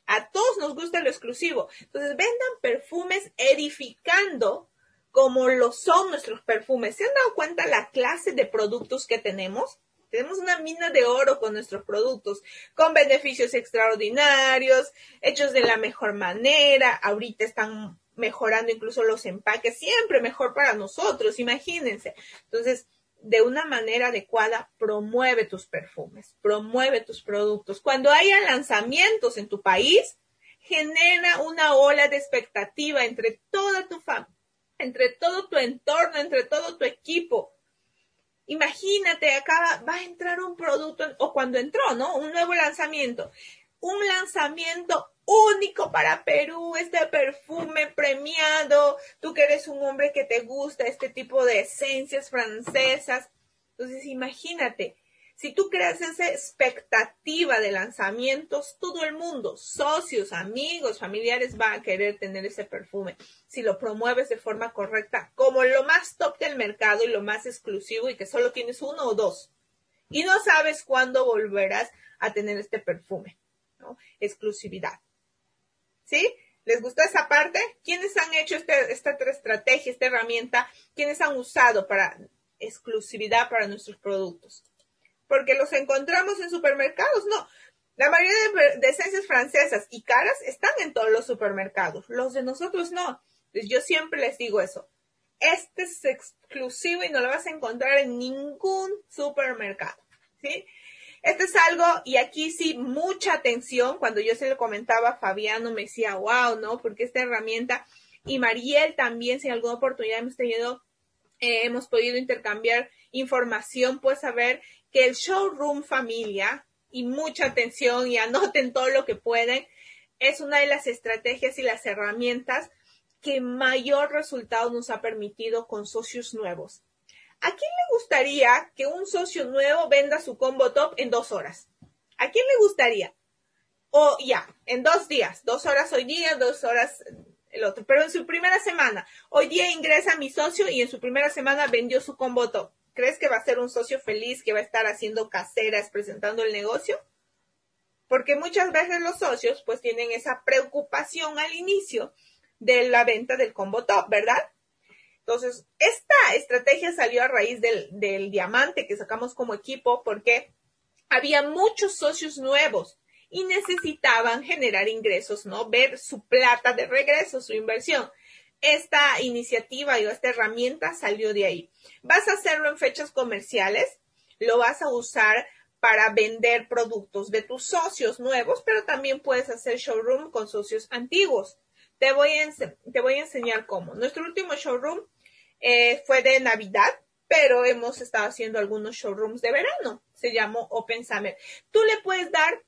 A todos nos gusta lo exclusivo. Entonces, vendan perfumes edificando como lo son nuestros perfumes. ¿Se han dado cuenta la clase de productos que tenemos? Tenemos una mina de oro con nuestros productos, con beneficios extraordinarios, hechos de la mejor manera. Ahorita están mejorando incluso los empaques, siempre mejor para nosotros, imagínense. Entonces, de una manera adecuada, promueve tus perfumes, promueve tus productos. Cuando haya lanzamientos en tu país, genera una ola de expectativa entre toda tu familia, entre todo tu entorno, entre todo tu equipo. Imagínate, acá va a entrar un producto, o cuando entró, ¿no? Un nuevo lanzamiento. Un lanzamiento único para Perú, este perfume premiado, tú que eres un hombre que te gusta este tipo de esencias francesas. Entonces, imagínate, si tú creas esa expectativa de lanzamientos, todo el mundo, socios, amigos, familiares, va a querer tener ese perfume. Si lo promueves de forma correcta, como lo más top del mercado y lo más exclusivo y que solo tienes uno o dos. Y no sabes cuándo volverás a tener este perfume, ¿no? Exclusividad. ¿Sí? ¿Les gustó esa parte? ¿Quiénes han hecho este, esta estrategia, esta herramienta? ¿Quiénes han usado para exclusividad para nuestros productos? Porque los encontramos en supermercados, no. La mayoría de, esencias francesas y caras están en todos los supermercados. Los de nosotros no. yo siempre les digo eso. Este es exclusivo y no lo vas a encontrar en ningún supermercado. ¿Sí? Esto es algo, y aquí sí, mucha atención. Cuando yo se lo comentaba a Fabiano, me decía, wow, ¿no? Porque esta herramienta, y Mariel también, si en alguna oportunidad hemos tenido, eh, hemos podido intercambiar información, pues saber que el showroom familia, y mucha atención, y anoten [laughs] todo lo que pueden, es una de las estrategias y las herramientas que mayor resultado nos ha permitido con socios nuevos. ¿A quién le gustaría que un socio nuevo venda su combo top en dos horas? ¿A quién le gustaría? O ya, en dos días, dos horas hoy día, dos horas el otro, pero en su primera semana. Hoy día ingresa mi socio y en su primera semana vendió su combo top. ¿Crees que va a ser un socio feliz que va a estar haciendo caseras, presentando el negocio? Porque muchas veces los socios pues tienen esa preocupación al inicio de la venta del combo top, ¿verdad? Entonces, esta estrategia salió a raíz del, diamante que sacamos como equipo porque había muchos socios nuevos y necesitaban generar ingresos, ¿no? Ver su plata de regreso, su inversión. esta iniciativa y esta herramienta salió de ahí. Vas a hacerlo en fechas comerciales, lo vas a usar para vender productos de tus socios nuevos, pero también puedes hacer showroom con socios antiguos. Te voy a, te voy a enseñar cómo. Nuestro último showroom eh, fue de Navidad, pero hemos estado haciendo algunos showrooms de verano. Se llamó Open Summer. Tú le puedes dar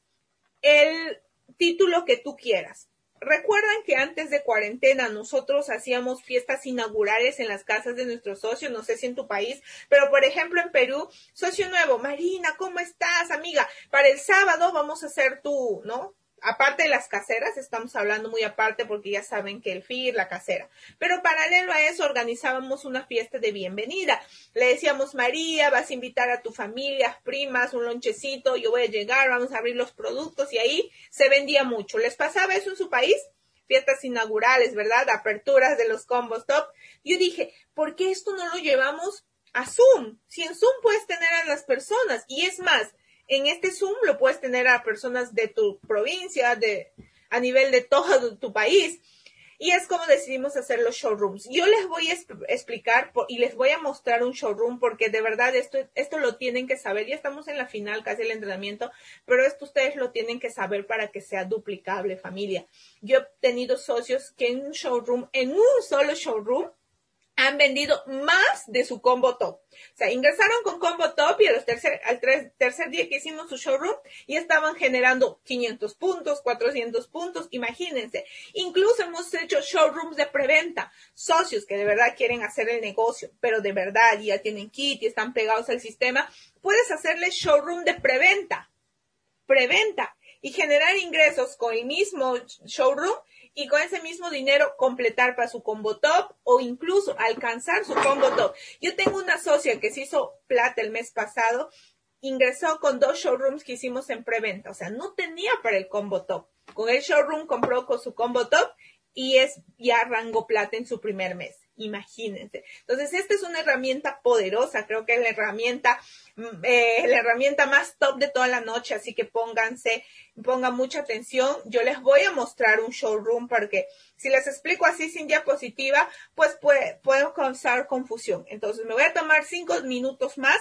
el título que tú quieras. Recuerdan que antes de cuarentena nosotros hacíamos fiestas inaugurales en las casas de nuestros socios, no sé si en tu país, pero por ejemplo en Perú, socio nuevo, Marina, ¿cómo estás, amiga? Para el sábado vamos a hacer tu, ¿no? Aparte de las caseras, estamos hablando muy aparte porque ya saben que el FIR, la casera. Pero paralelo a eso, organizábamos una fiesta de bienvenida. Le decíamos, María, vas a invitar a tu familia, primas, un lonchecito, yo voy a llegar, vamos a abrir los productos y ahí se vendía mucho. ¿Les pasaba eso en su país? Fiestas inaugurales, ¿verdad? Aperturas de los combos top. Yo dije, ¿por qué esto no lo llevamos a Zoom? Si en Zoom puedes tener a las personas y es más, en este Zoom lo puedes tener a personas de tu provincia, de, a nivel de todo tu país. Y es como decidimos hacer los showrooms. Yo les voy a explicar y les voy a mostrar un showroom porque de verdad esto, esto lo tienen que saber. Ya estamos en la final, casi el entrenamiento, pero esto ustedes lo tienen que saber para que sea duplicable, familia. Yo he tenido socios que en un showroom, en un solo showroom, han vendido más de su combo top. O sea, ingresaron con combo top y a los tercer, al tercer día que hicimos su showroom y estaban generando 500 puntos, 400 puntos, imagínense. Incluso hemos hecho showrooms de preventa, socios que de verdad quieren hacer el negocio, pero de verdad ya tienen kit y están pegados al sistema. Puedes hacerle showroom de preventa, preventa y generar ingresos con el mismo showroom y con ese mismo dinero completar para su combo top o incluso alcanzar su combo top. Yo tengo una socia que se hizo plata el mes pasado, ingresó con dos showrooms que hicimos en preventa, o sea, no tenía para el combo top. Con el showroom compró con su combo top y es ya rango plata en su primer mes. Imagínense. Entonces, esta es una herramienta poderosa, creo que es la herramienta, mm, eh, la herramienta más top de toda la noche, así que pónganse, pongan mucha atención. Yo les voy a mostrar un showroom porque si les explico así sin diapositiva, pues puede, puedo causar confusión. Entonces, me voy a tomar cinco minutos más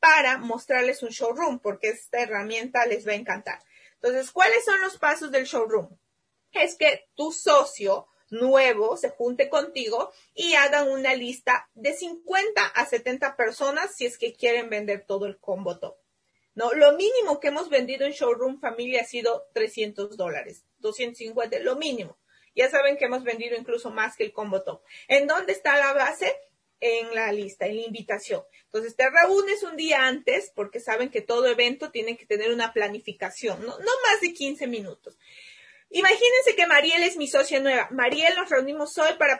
para mostrarles un showroom porque esta herramienta les va a encantar. Entonces, ¿cuáles son los pasos del showroom? Es que tu socio nuevo se junte contigo y hagan una lista de 50 a 70 personas si es que quieren vender todo el combo top. No, lo mínimo que hemos vendido en Showroom Familia ha sido 300 dólares, 250, lo mínimo. Ya saben que hemos vendido incluso más que el combo top. ¿En dónde está la base? En la lista, en la invitación. Entonces te reúnes un día antes porque saben que todo evento tiene que tener una planificación, no, no más de 15 minutos. Imagínense que Mariel es mi socia nueva. Mariel, nos reunimos hoy para,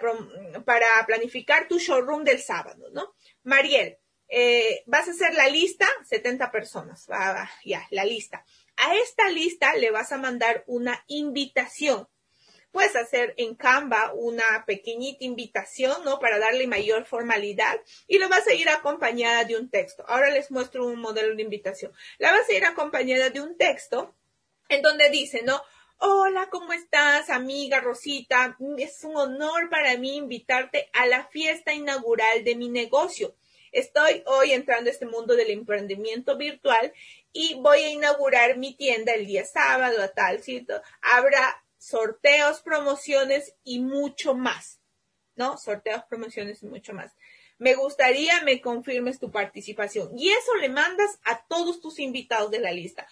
planificar tu showroom del sábado, ¿no? Mariel, eh, vas a hacer la lista, 70 personas, va, ya, la lista. A esta lista le vas a mandar una invitación. Puedes hacer en Canva una pequeñita invitación, ¿no? Para darle mayor formalidad y lo vas a ir acompañada de un texto. Ahora les muestro un modelo de invitación. La vas a ir acompañada de un texto en donde dice, ¿no? Hola, ¿cómo estás, amiga Rosita? Es un honor para mí invitarte a la fiesta inaugural de mi negocio. Estoy hoy entrando a este mundo del emprendimiento virtual y voy a inaugurar mi tienda el día sábado a tal sitio. Habrá sorteos, promociones y mucho más. ¿No? Sorteos, promociones y mucho más. Me gustaría me confirmes tu participación. Y eso le mandas a todos tus invitados de la lista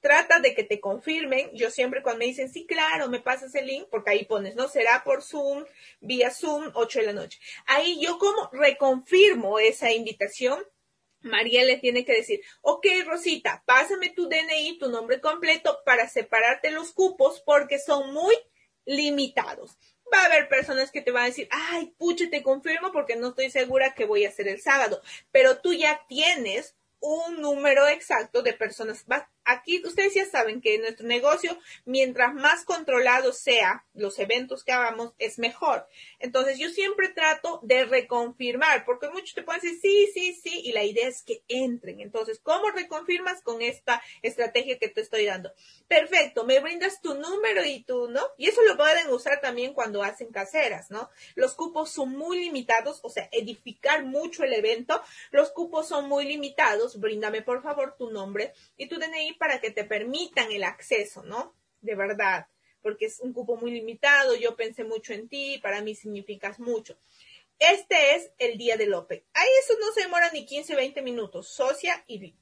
trata de que te confirmen. Yo siempre cuando me dicen, sí, claro, me pasas el link, porque ahí pones, ¿no? Será por Zoom, vía Zoom, 8 de la noche. Ahí yo como reconfirmo esa invitación. María le tiene que decir, ok, Rosita, pásame tu DNI, tu nombre completo para separarte los cupos porque son muy limitados. Va a haber personas que te van a decir, ay, puche, te confirmo porque no estoy segura que voy a hacer el sábado, pero tú ya tienes un número exacto de personas. Aquí ustedes ya saben que nuestro negocio, mientras más controlado sea los eventos que hagamos, es mejor. Entonces yo siempre trato de reconfirmar, porque muchos te pueden decir sí, sí, sí, y la idea es que entren. Entonces, ¿cómo reconfirmas con esta estrategia que te estoy dando? Perfecto, me brindas tu número y tú, ¿no? Y eso lo pueden usar también cuando hacen caseras, ¿no? Los cupos son muy limitados, o sea, edificar mucho el evento, los cupos son muy limitados, bríndame por favor tu nombre y tu DNI para que te permitan el acceso, ¿no? De verdad, porque es un cupo muy limitado, yo pensé mucho en ti, para mí significas mucho. Este es el día del OPE. Ahí eso no se demora ni 15, 20 minutos, socia y VIP.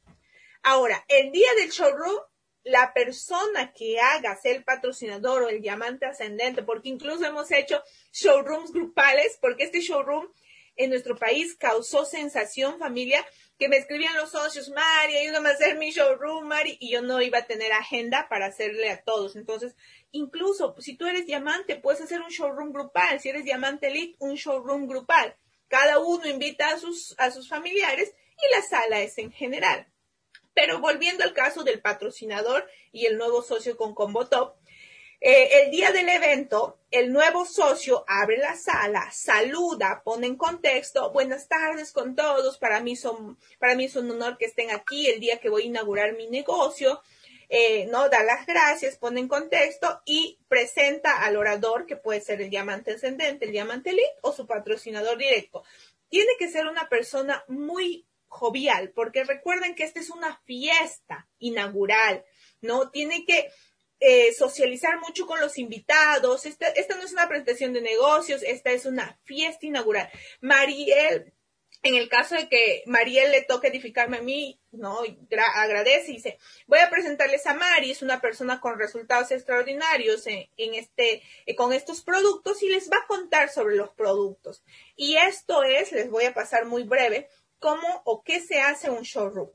Ahora, el día del showroom, la persona que haga ser el patrocinador o el diamante ascendente, porque incluso hemos hecho showrooms grupales, porque este showroom en nuestro país causó sensación familia, que me escribían los socios, Mari, ayúdame a hacer mi showroom, Mari, y yo no iba a tener agenda para hacerle a todos. Entonces, incluso si tú eres diamante, puedes hacer un showroom grupal. Si eres diamante elite, un showroom grupal. Cada uno invita a sus, a sus familiares y la sala es en general. Pero volviendo al caso del patrocinador y el nuevo socio con Combo Top, eh, el día del evento, el nuevo socio abre la sala, saluda, pone en contexto, buenas tardes con todos, para mí son, para mí es un honor que estén aquí el día que voy a inaugurar mi negocio, eh, no da las gracias, pone en contexto y presenta al orador que puede ser el diamante ascendente, el diamante elite o su patrocinador directo. Tiene que ser una persona muy jovial, porque recuerden que esta es una fiesta inaugural, ¿no? Tiene que eh, socializar mucho con los invitados. Esta, esta no es una presentación de negocios, esta es una fiesta inaugural. Mariel, en el caso de que Mariel le toque edificarme a mí, no, agradece y dice, voy a presentarles a Mari, es una persona con resultados extraordinarios en, este, eh, con estos productos y les va a contar sobre los productos. Y esto es, les voy a pasar muy breve, cómo o qué se hace un showroom.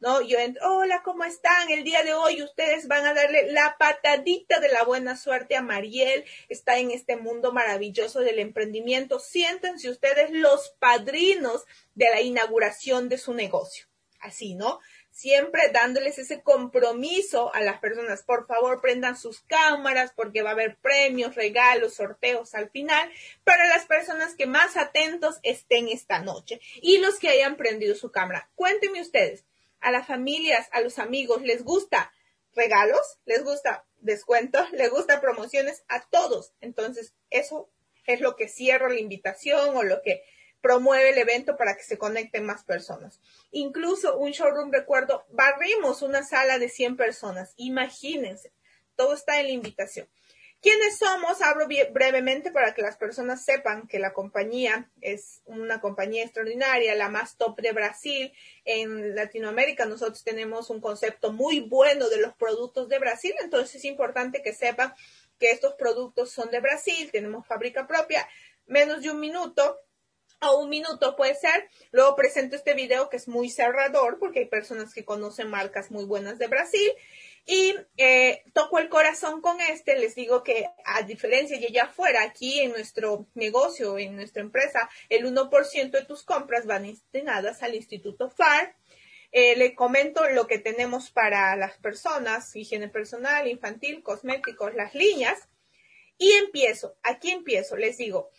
¿No? Yo entro, hola, ¿cómo están? El día de hoy ustedes van a darle la patadita de la buena suerte a Mariel, está en este mundo maravilloso del emprendimiento. Siéntense ustedes los padrinos de la inauguración de su negocio. Así, ¿no? Siempre dándoles ese compromiso a las personas. Por favor, prendan sus cámaras porque va a haber premios, regalos, sorteos al final para las personas que más atentos estén esta noche y los que hayan prendido su cámara. Cuéntenme ustedes, a las familias, a los amigos, les gusta regalos, les gusta descuentos, les gusta promociones, a todos. Entonces, eso es lo que cierra la invitación o lo que promueve el evento para que se conecten más personas. Incluso un showroom, recuerdo, barrimos una sala de 100 personas. Imagínense, todo está en la invitación. ¿Quiénes somos? Hablo brevemente para que las personas sepan que la compañía es una compañía extraordinaria, la más top de Brasil. En Latinoamérica nosotros tenemos un concepto muy bueno de los productos de Brasil, entonces es importante que sepan que estos productos son de Brasil, tenemos fábrica propia, menos de un minuto o un minuto puede ser. Luego presento este video que es muy cerrador porque hay personas que conocen marcas muy buenas de Brasil y eh, toco el corazón con este, les digo que a diferencia de allá afuera, aquí en nuestro negocio, en nuestra empresa, el 1% de tus compras van destinadas al Instituto FAR. Eh, le comento lo que tenemos para las personas, higiene personal, infantil, cosméticos, las líneas. Y empiezo, aquí empiezo, les digo,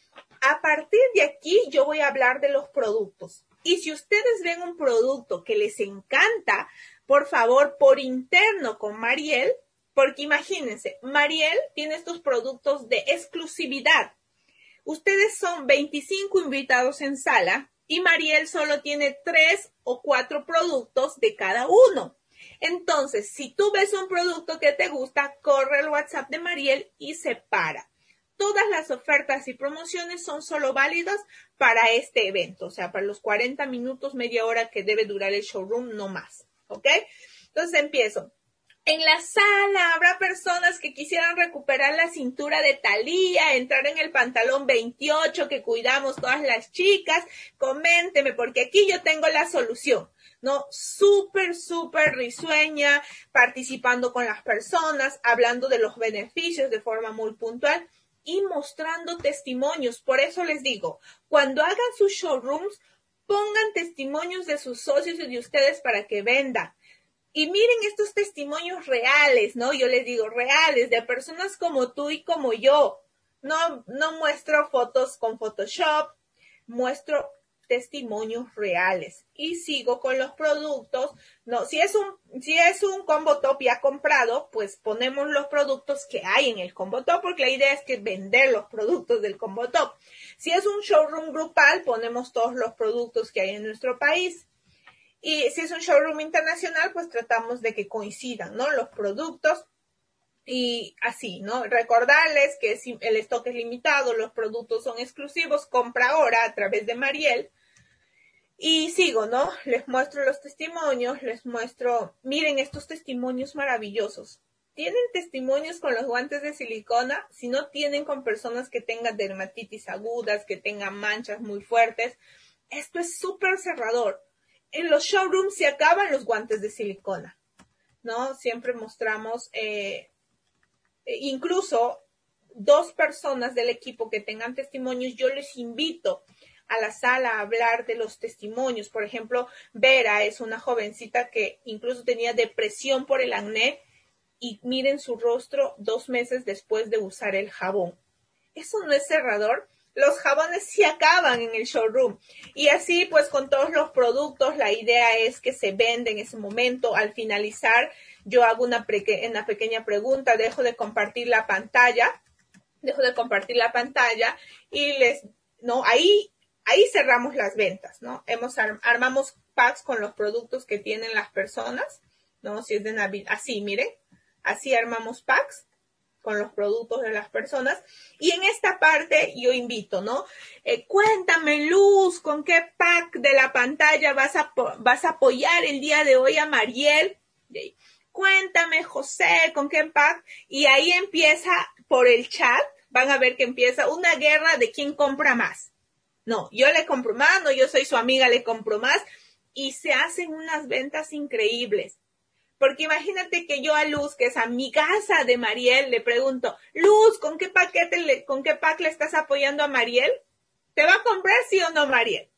a partir de aquí yo voy a hablar de los productos. Y si ustedes ven un producto que les encanta, por favor, por interno con Mariel, porque imagínense, Mariel tiene estos productos de exclusividad. Ustedes son 25 invitados en sala y Mariel solo tiene tres o cuatro productos de cada uno. Entonces, si tú ves un producto que te gusta, corre el WhatsApp de Mariel y separa. Todas las ofertas y promociones son solo válidas para este evento, o sea, para los 40 minutos, media hora que debe durar el showroom, no más. ¿Ok? Entonces empiezo. En la sala habrá personas que quisieran recuperar la cintura de Talía, entrar en el pantalón 28 que cuidamos todas las chicas. Coménteme porque aquí yo tengo la solución. ¿no? Súper, súper risueña, participando con las personas, hablando de los beneficios de forma muy puntual y mostrando testimonios. Por eso les digo, cuando hagan sus showrooms, pongan testimonios de sus socios y de ustedes para que vendan. Y miren estos testimonios reales, ¿no? Yo les digo reales, de personas como tú y como yo. No, no muestro fotos con Photoshop, muestro testimonios reales y sigo con los productos. No, si es un, si es un combo top ya comprado, pues ponemos los productos que hay en el combo top, porque la idea es que vender los productos del combo top. Si es un showroom grupal, ponemos todos los productos que hay en nuestro país. Y si es un showroom internacional, pues tratamos de que coincidan, ¿no? Los productos y así, ¿no? Recordarles que si el stock es limitado, los productos son exclusivos, compra ahora a través de Mariel. Y sigo, ¿no? Les muestro los testimonios, les muestro, miren estos testimonios maravillosos. Tienen testimonios con los guantes de silicona, si no tienen con personas que tengan dermatitis agudas, que tengan manchas muy fuertes. Esto es súper cerrador. En los showrooms se acaban los guantes de silicona, ¿no? Siempre mostramos eh, eh, incluso dos personas del equipo que tengan testimonios, yo les invito a la sala a hablar de los testimonios. Por ejemplo, Vera es una jovencita que incluso tenía depresión por el acné y miren su rostro dos meses después de usar el jabón. Eso no es cerrador. Los jabones se acaban en el showroom. Y así, pues con todos los productos, la idea es que se venden en ese momento. Al finalizar, yo hago una, una pequeña pregunta, dejo de compartir la pantalla, dejo de compartir la pantalla y les, no, ahí, ahí cerramos las ventas, ¿no? Hemos, armamos packs con los productos que tienen las personas, ¿no? Si es de Navidad, así, miren, así armamos packs con los productos de las personas. Y en esta parte yo invito, ¿no? Eh, cuéntame, Luz, ¿con qué pack de la pantalla vas a, vas a apoyar el día de hoy a Mariel? cuéntame, José, ¿con qué pack? Y ahí empieza por el chat, van a ver que empieza una guerra de quién compra más. No, yo le compro más, no, yo soy su amiga, le compro más. Y se hacen unas ventas increíbles. Porque imagínate que yo a Luz, que es amigaza de Mariel, le pregunto, Luz, ¿con qué paquete le, con qué pack le estás apoyando a Mariel? ¿Te va a comprar sí o no, Mariel?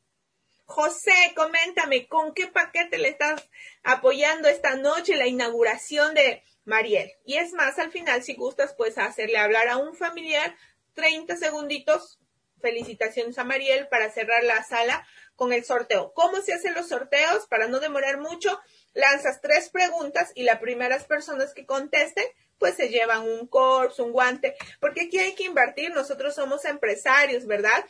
José, coméntame, ¿con qué paquete le estás apoyando esta noche la inauguración de Mariel? Y es más, al final, si gustas, puedes hacerle hablar a un familiar 30 segunditos. Felicitaciones a Mariel para cerrar la sala con el sorteo. ¿Cómo se hacen los sorteos? Para no demorar mucho, lanzas tres preguntas y las primeras personas que contesten pues se llevan un corpus, un guante, porque aquí hay que invertir, nosotros somos empresarios, ¿verdad?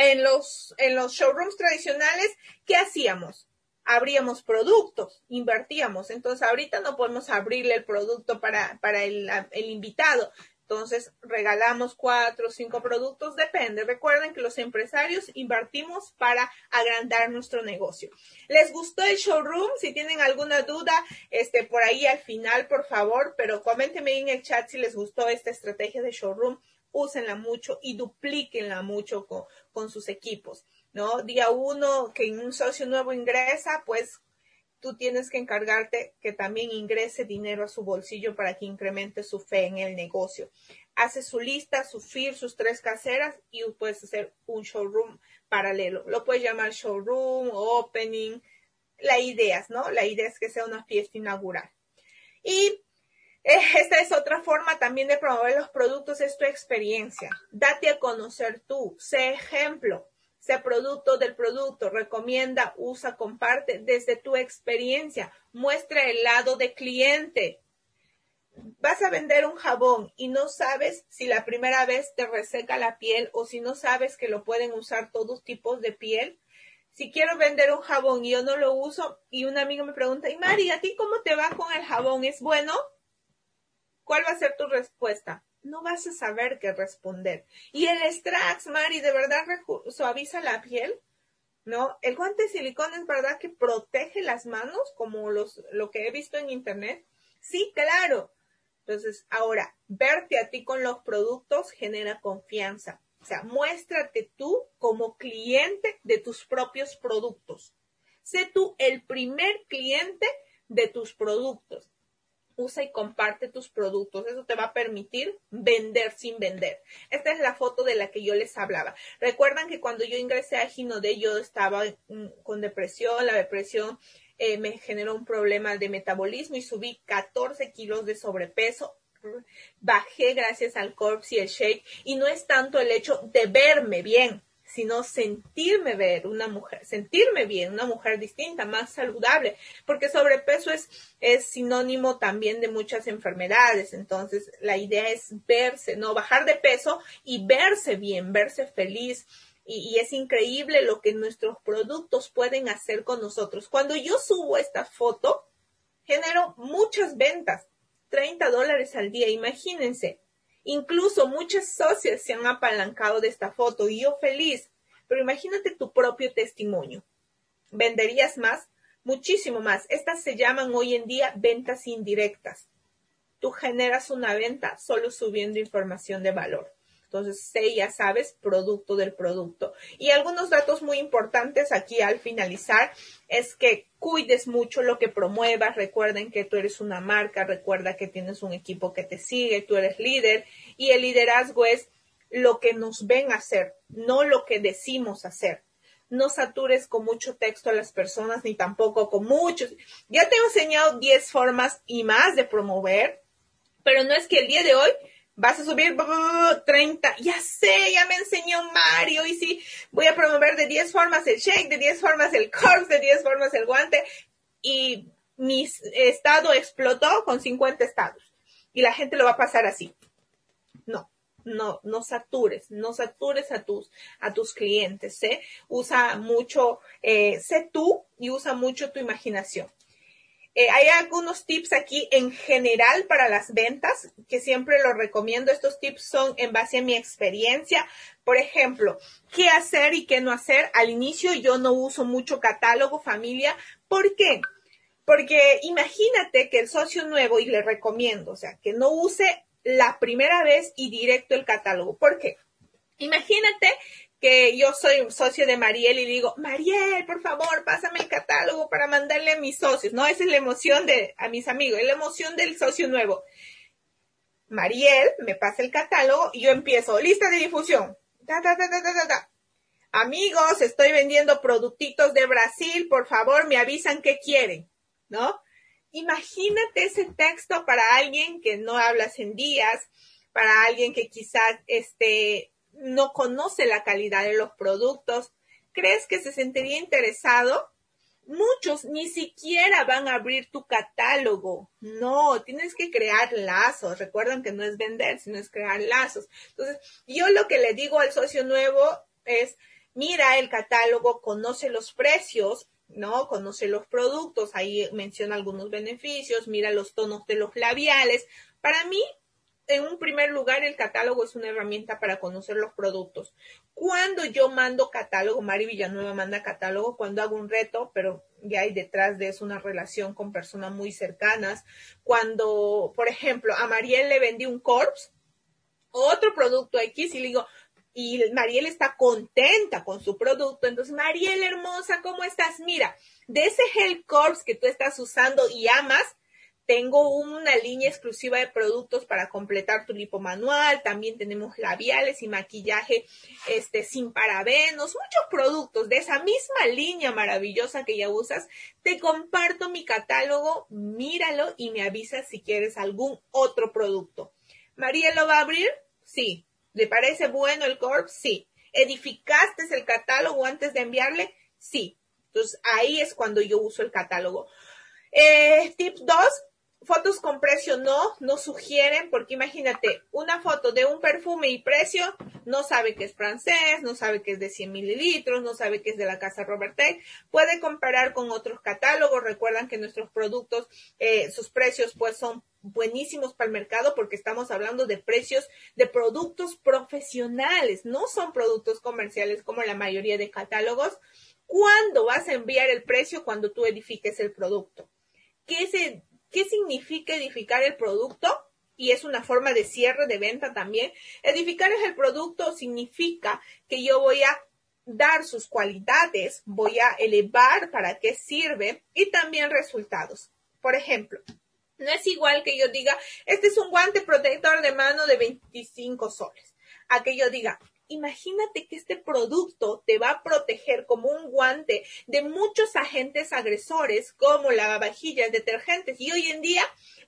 en los, en los showrooms tradicionales, ¿qué hacíamos? Abríamos productos, invertíamos. Entonces, ahorita no podemos abrirle el producto para, para el invitado. Entonces, regalamos cuatro o cinco productos, depende. Recuerden que los empresarios invertimos para agrandar nuestro negocio. ¿Les gustó el showroom? Si tienen alguna duda, este, por ahí al final, por favor, pero coméntenme en el chat si les gustó esta estrategia de showroom úsenla mucho y duplíquenla mucho con, con sus equipos, ¿no? Día uno que un socio nuevo ingresa, pues tú tienes que encargarte que también ingrese dinero a su bolsillo para que incremente su fe en el negocio. Hace su lista, su FIR, sus tres caseras y puedes hacer un showroom paralelo. Lo puedes llamar showroom, opening, la idea, ¿no? La idea es que sea una fiesta inaugural. Y eh, esta es otra forma también de promover los productos, es tu experiencia. Date a conocer tú, sé ejemplo, sé producto del producto, recomienda, usa, comparte desde tu experiencia, muestra el lado de cliente. Vas a vender un jabón y no sabes si la primera vez te reseca la piel o si no sabes que lo pueden usar todos tipos de piel. Si quiero vender un jabón y yo no lo uso y un amigo me pregunta, y Mari, ¿a ti cómo te va con el jabón? ¿Es bueno? ¿Cuál va a ser tu respuesta? No vas a saber qué responder. Y el Strax, Mari, ¿de verdad suaviza la piel? ¿No? El guante de silicona es verdad que protege las manos, como los, lo que he visto en internet. Sí, claro. Entonces, ahora, verte a ti con los productos genera confianza. O sea, muéstrate tú como cliente de tus propios productos. Sé tú el primer cliente de tus productos usa y comparte tus productos. Eso te va a permitir vender sin vender. Esta es la foto de la que yo les hablaba. Recuerdan que cuando yo ingresé a Ginode yo estaba con depresión, la depresión eh, me generó un problema de metabolismo y subí 14 kilos de sobrepeso. Bajé gracias al Corps y el Shake y no es tanto el hecho de verme bien, sino sentirme ver una mujer, sentirme bien, una mujer distinta, más saludable, porque sobrepeso es, es sinónimo también de muchas enfermedades. Entonces, la idea es verse, no bajar de peso y verse bien, verse feliz. Y, es increíble lo que nuestros productos pueden hacer con nosotros. Cuando yo subo esta foto, genero muchas ventas, 30 dólares al día, imagínense. Incluso muchas socias se han apalancado de esta foto y yo feliz. Pero imagínate tu propio testimonio. ¿Venderías más? Muchísimo más. Estas se llaman hoy en día ventas indirectas. Tú generas una venta solo subiendo información de valor. Entonces, sé, ya sabes, producto del producto. Y algunos datos muy importantes aquí al finalizar es que cuides mucho lo que promuevas. Recuerden que tú eres una marca, recuerda que tienes un equipo que te sigue, tú eres líder y el liderazgo es lo que nos ven hacer, no lo que decimos hacer. No satures con mucho texto a las personas ni tampoco con muchos. Ya te he enseñado 10 formas y más de promover, pero no es que el día de hoy vas a subir 30, ya sé, ya me enseñó Mario y sí, voy a promover de 10 formas el shake, de 10 formas el corps, de 10 formas el guante y mi estado explotó con 50 estados y la gente lo va a pasar así. No, no, no satures, no satures a tus, a tus clientes, ¿eh? Usa mucho, eh, sé tú y usa mucho tu imaginación. Eh, hay algunos tips aquí en general para las ventas que siempre los recomiendo. Estos tips son en base a mi experiencia. Por ejemplo, qué hacer y qué no hacer. Al inicio yo no uso mucho catálogo familia. ¿Por qué? Porque imagínate que el socio nuevo, y le recomiendo, o sea, que no use la primera vez y directo el catálogo. ¿Por qué? Imagínate que yo soy socio de Mariel y digo, Mariel, por favor, pásame el catálogo para mandarle a mis socios. No, esa es la emoción de, a mis amigos, es la emoción del socio nuevo. Mariel me pasa el catálogo y yo empiezo, lista de difusión. Amigos, estoy vendiendo productitos de Brasil, por favor, me avisan qué quieren, ¿no? Imagínate ese texto para alguien que no habla en días, para alguien que quizás este, no conoce la calidad de los productos, ¿crees que se sentiría interesado? Muchos ni siquiera van a abrir tu catálogo. No, tienes que crear lazos. Recuerden que no es vender, sino es crear lazos. Entonces, yo lo que le digo al socio nuevo es, mira el catálogo, conoce los precios, ¿no? Conoce los productos, ahí menciona algunos beneficios, mira los tonos de los labiales. Para mí, en un primer lugar, el catálogo es una herramienta para conocer los productos. Cuando yo mando catálogo, Mari Villanueva manda catálogo cuando hago un reto, pero ya hay detrás de eso una relación con personas muy cercanas. Cuando, por ejemplo, a Mariel le vendí un Corps, otro producto X, y le digo, y Mariel está contenta con su producto. Entonces, Mariel hermosa, ¿cómo estás? Mira, de ese Gel Corps que tú estás usando y amas, tengo una línea exclusiva de productos para completar tu lipo manual. También tenemos labiales y maquillaje este, sin parabenos. Muchos productos de esa misma línea maravillosa que ya usas. Te comparto mi catálogo. Míralo y me avisas si quieres algún otro producto. ¿María lo va a abrir? Sí. ¿Le parece bueno el Corp? Sí. ¿Edificaste el catálogo antes de enviarle? Sí. Entonces ahí es cuando yo uso el catálogo. Eh, tip 2, fotos con precio no, no sugieren, porque imagínate, una foto de un perfume y precio, no sabe que es francés, no sabe que es de 100 mililitros, no sabe que es de la casa Robert puede comparar con otros catálogos, recuerdan que nuestros productos, eh, sus precios pues son buenísimos para el mercado porque estamos hablando de precios de productos profesionales, no son productos comerciales como la mayoría de catálogos. ¿Cuándo vas a enviar el precio? Cuando tú edifiques el producto. ¿Qué se ¿Qué significa edificar el producto? Y es una forma de cierre de venta también. Edificar el producto significa que yo voy a dar sus cualidades, voy a elevar para qué sirve y también resultados. Por ejemplo, no es igual que yo diga, este es un guante protector de mano de 25 soles, a que yo diga, imagínate que este producto te va a proteger como un guante de muchos agentes agresores como lavavajillas, detergentes y hoy en día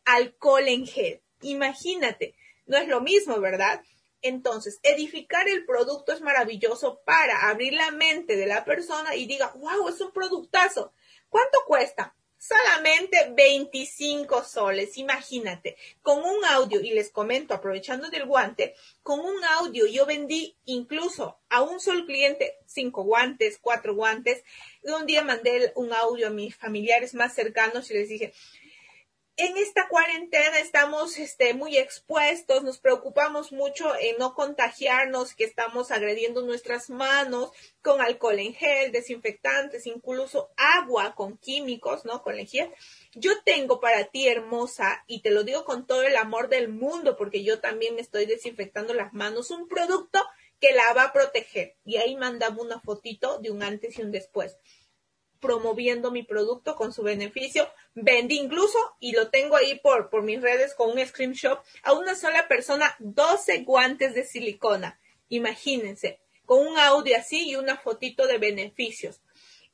alcohol en gel. Imagínate, no es lo mismo, ¿verdad? Entonces, edificar el producto es maravilloso para abrir la mente de la persona y diga, wow, es un productazo. ¿Cuánto cuesta? Solamente 25 soles, imagínate, con un audio, y les comento, aprovechando del guante, con un audio yo vendí incluso a un solo cliente cinco guantes, cuatro guantes. Un día mandé un audio a mis familiares más cercanos y les dije, en esta cuarentena estamos este, muy expuestos, nos preocupamos mucho en no contagiarnos, que estamos agrediendo nuestras manos con alcohol en gel, desinfectantes, incluso agua con químicos, ¿no? Con lejía. Yo tengo para ti, hermosa, y te lo digo con todo el amor del mundo, porque yo también estoy desinfectando las manos, un producto que la va a proteger. Y ahí mandaba una fotito de un antes y un después promoviendo mi producto con su beneficio. Vendí incluso, y lo tengo ahí por, por mis redes con un screenshot, a una sola persona 12 guantes de silicona. Imagínense, con un audio así y una fotito de beneficios.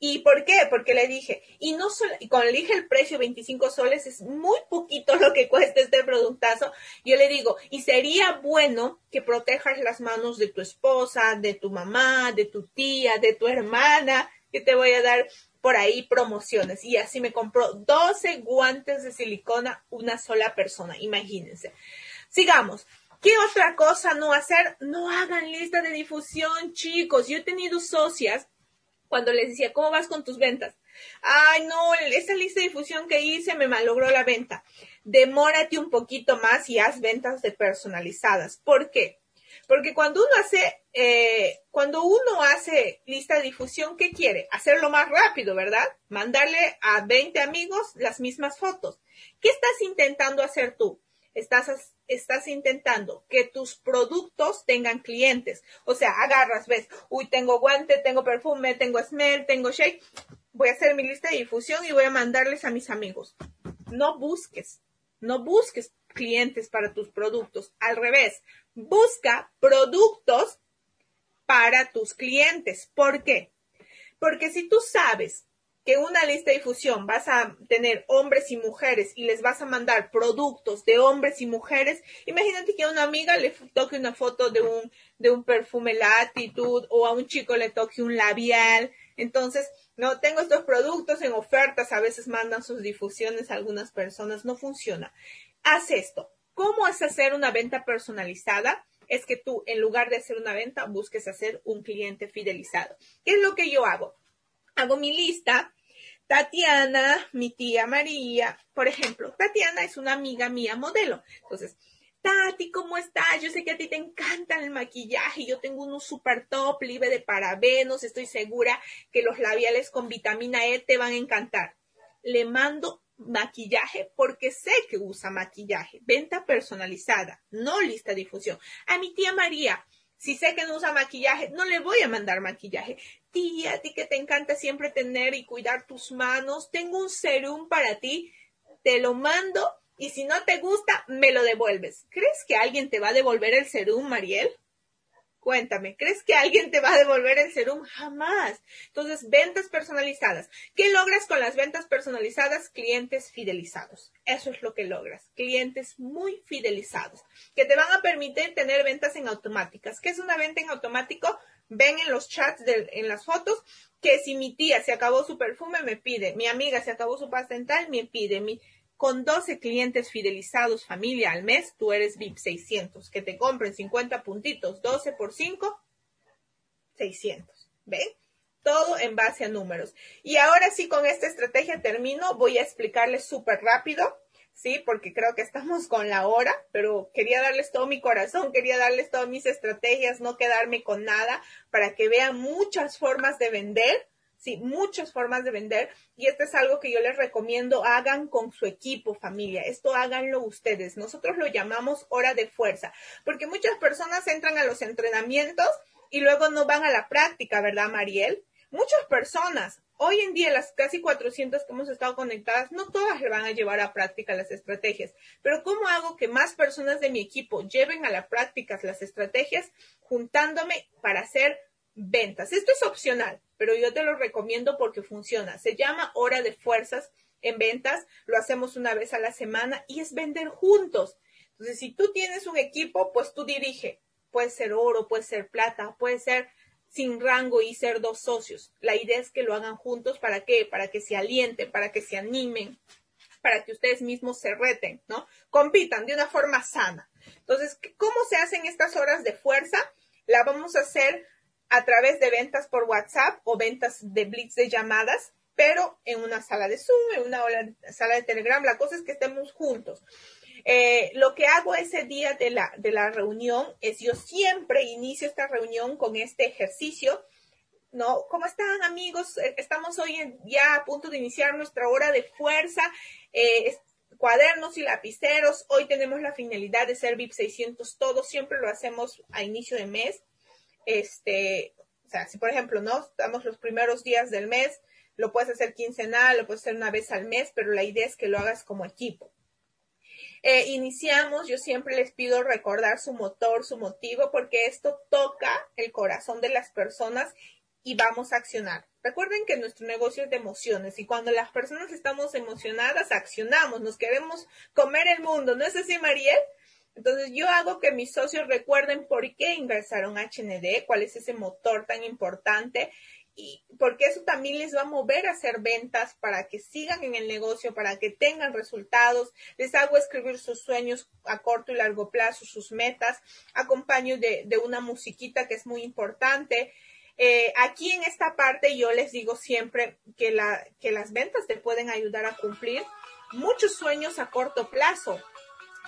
¿Y por qué? Porque le dije, y no solo, y cuando le dije el precio 25 soles, es muy poquito lo que cuesta este productazo. Yo le digo, y sería bueno que protejas las manos de tu esposa, de tu mamá, de tu tía, de tu hermana, que te voy a dar por ahí promociones y así me compró 12 guantes de silicona una sola persona, imagínense. Sigamos. ¿Qué otra cosa no hacer? No hagan lista de difusión, chicos. Yo he tenido socias cuando les decía, ¿cómo vas con tus ventas? Ay, no, esa lista de difusión que hice me malogró la venta. Demórate un poquito más y haz ventas de personalizadas. ¿Por qué? Porque cuando uno hace, eh, cuando uno hace lista de difusión, ¿qué quiere? Hacerlo más rápido, ¿verdad? Mandarle a 20 amigos las mismas fotos. ¿Qué estás intentando hacer tú? Estás, estás intentando que tus productos tengan clientes. O sea, agarras, ves, uy, tengo guante, tengo perfume, tengo smell, tengo shake. Voy a hacer mi lista de difusión y voy a mandarles a mis amigos. No busques, no busques clientes para tus productos. Al revés, busca productos para tus clientes. ¿Por qué? Porque si tú sabes que una lista de difusión vas a tener hombres y mujeres y les vas a mandar productos de hombres y mujeres, imagínate que a una amiga le toque una foto de un, de un perfume latitud o a un chico le toque un labial. Entonces, no tengo estos productos en ofertas, a veces mandan sus difusiones a algunas personas, no funciona. Haz esto, ¿Cómo es hacer una venta personalizada? Es que tú, en lugar de hacer una venta, busques hacer un cliente fidelizado. ¿Qué es lo que yo hago? Hago mi lista. Tatiana, mi tía María, por ejemplo, Tatiana es una amiga mía modelo. Entonces, Tati, ¿cómo estás? Yo sé que a ti te encanta el maquillaje. Yo tengo uno super top, libre de parabenos. Estoy segura que los labiales con vitamina E te van a encantar. Le mando maquillaje porque sé que usa maquillaje. Venta personalizada, no lista difusión. A mi tía María, si sé que no usa maquillaje, no le voy a mandar maquillaje. Tía, a ti que te encanta siempre tener y cuidar tus manos, tengo un serum para ti, te lo mando y si no te gusta, me lo devuelves. ¿Crees que alguien te va a devolver el serum, Mariel? Cuéntame, ¿crees que alguien te va a devolver el serum? Jamás. Entonces, ventas personalizadas. ¿Qué logras con las ventas personalizadas? Clientes fidelizados. Eso es lo que logras. Clientes muy fidelizados, que te van a permitir tener ventas en automáticas. ¿Qué es una venta en automático? Ven en los chats, en las fotos, que si mi tía se acabó su perfume, me pide. Mi amiga se acabó su pasta dental, me pide. Mi, con 12 clientes fidelizados familia al mes, tú eres VIP 600. Que te compren 50 puntitos, 12 por 5, 600. ¿Ven? Todo en base a números. Y ahora sí, con esta estrategia termino. Voy a explicarles súper rápido, ¿sí? Porque creo que estamos con la hora, pero quería darles todo mi corazón, quería darles todas mis estrategias, no quedarme con nada, para que vean muchas formas de vender Sí, muchas formas de vender y esto es algo que yo les recomiendo hagan con su equipo, familia. Esto háganlo ustedes. Nosotros lo llamamos hora de fuerza, porque muchas personas entran a los entrenamientos y luego no van a la práctica, ¿verdad, Mariel? muchas personas, hoy en día las casi 400 que hemos estado conectadas, no todas le van a llevar a práctica las estrategias, pero ¿cómo hago que más personas de mi equipo lleven a la práctica las estrategias juntándome para hacer ventas? Esto es opcional, pero yo te lo recomiendo porque funciona. Se llama hora de fuerzas en ventas, lo hacemos una vez a la semana y es vender juntos. Entonces, si tú tienes un equipo, pues tú dirige. Puede ser oro, puede ser plata, puede ser sin rango y ser dos socios. La idea es que lo hagan juntos. ¿Para qué? Para que se alienten, para que se animen, para que ustedes mismos se reten, ¿no? Compitan de una forma sana. Entonces, ¿cómo se hacen estas horas de fuerza? La vamos a hacer a través de ventas por WhatsApp o ventas de blitz de llamadas, pero en una sala de Zoom, en una sala de Telegram. La cosa es que estemos juntos. Eh, lo que hago ese día de la, de la reunión es yo siempre inicio esta reunión con este ejercicio. ¿No? ¿Cómo están amigos? Eh, estamos hoy ya a punto de iniciar nuestra hora de fuerza. Eh, cuadernos y lapiceros. Hoy tenemos la finalidad de ser VIP 600 todos. Siempre lo hacemos a inicio de mes. Este, o sea, si por ejemplo, ¿no? Estamos los primeros días del mes, lo puedes hacer quincenal, lo puedes hacer una vez al mes, pero la idea es que lo hagas como equipo. Eh, iniciamos, yo siempre les pido recordar su motor, su motivo, porque esto toca el corazón de las personas y vamos a accionar. Recuerden que nuestro negocio es de emociones y cuando las personas estamos emocionadas, accionamos, nos queremos comer el mundo, ¿no es así, Mariel? Entonces yo hago que mis socios recuerden por qué ingresaron HND, cuál es ese motor tan importante y porque eso también les va a mover a hacer ventas para que sigan en el negocio, para que tengan resultados. Les hago escribir sus sueños a corto y largo plazo, sus metas. Acompaño de, una musiquita que es muy importante. Eh, aquí en esta parte yo les digo siempre que las ventas te pueden ayudar a cumplir muchos sueños a corto plazo.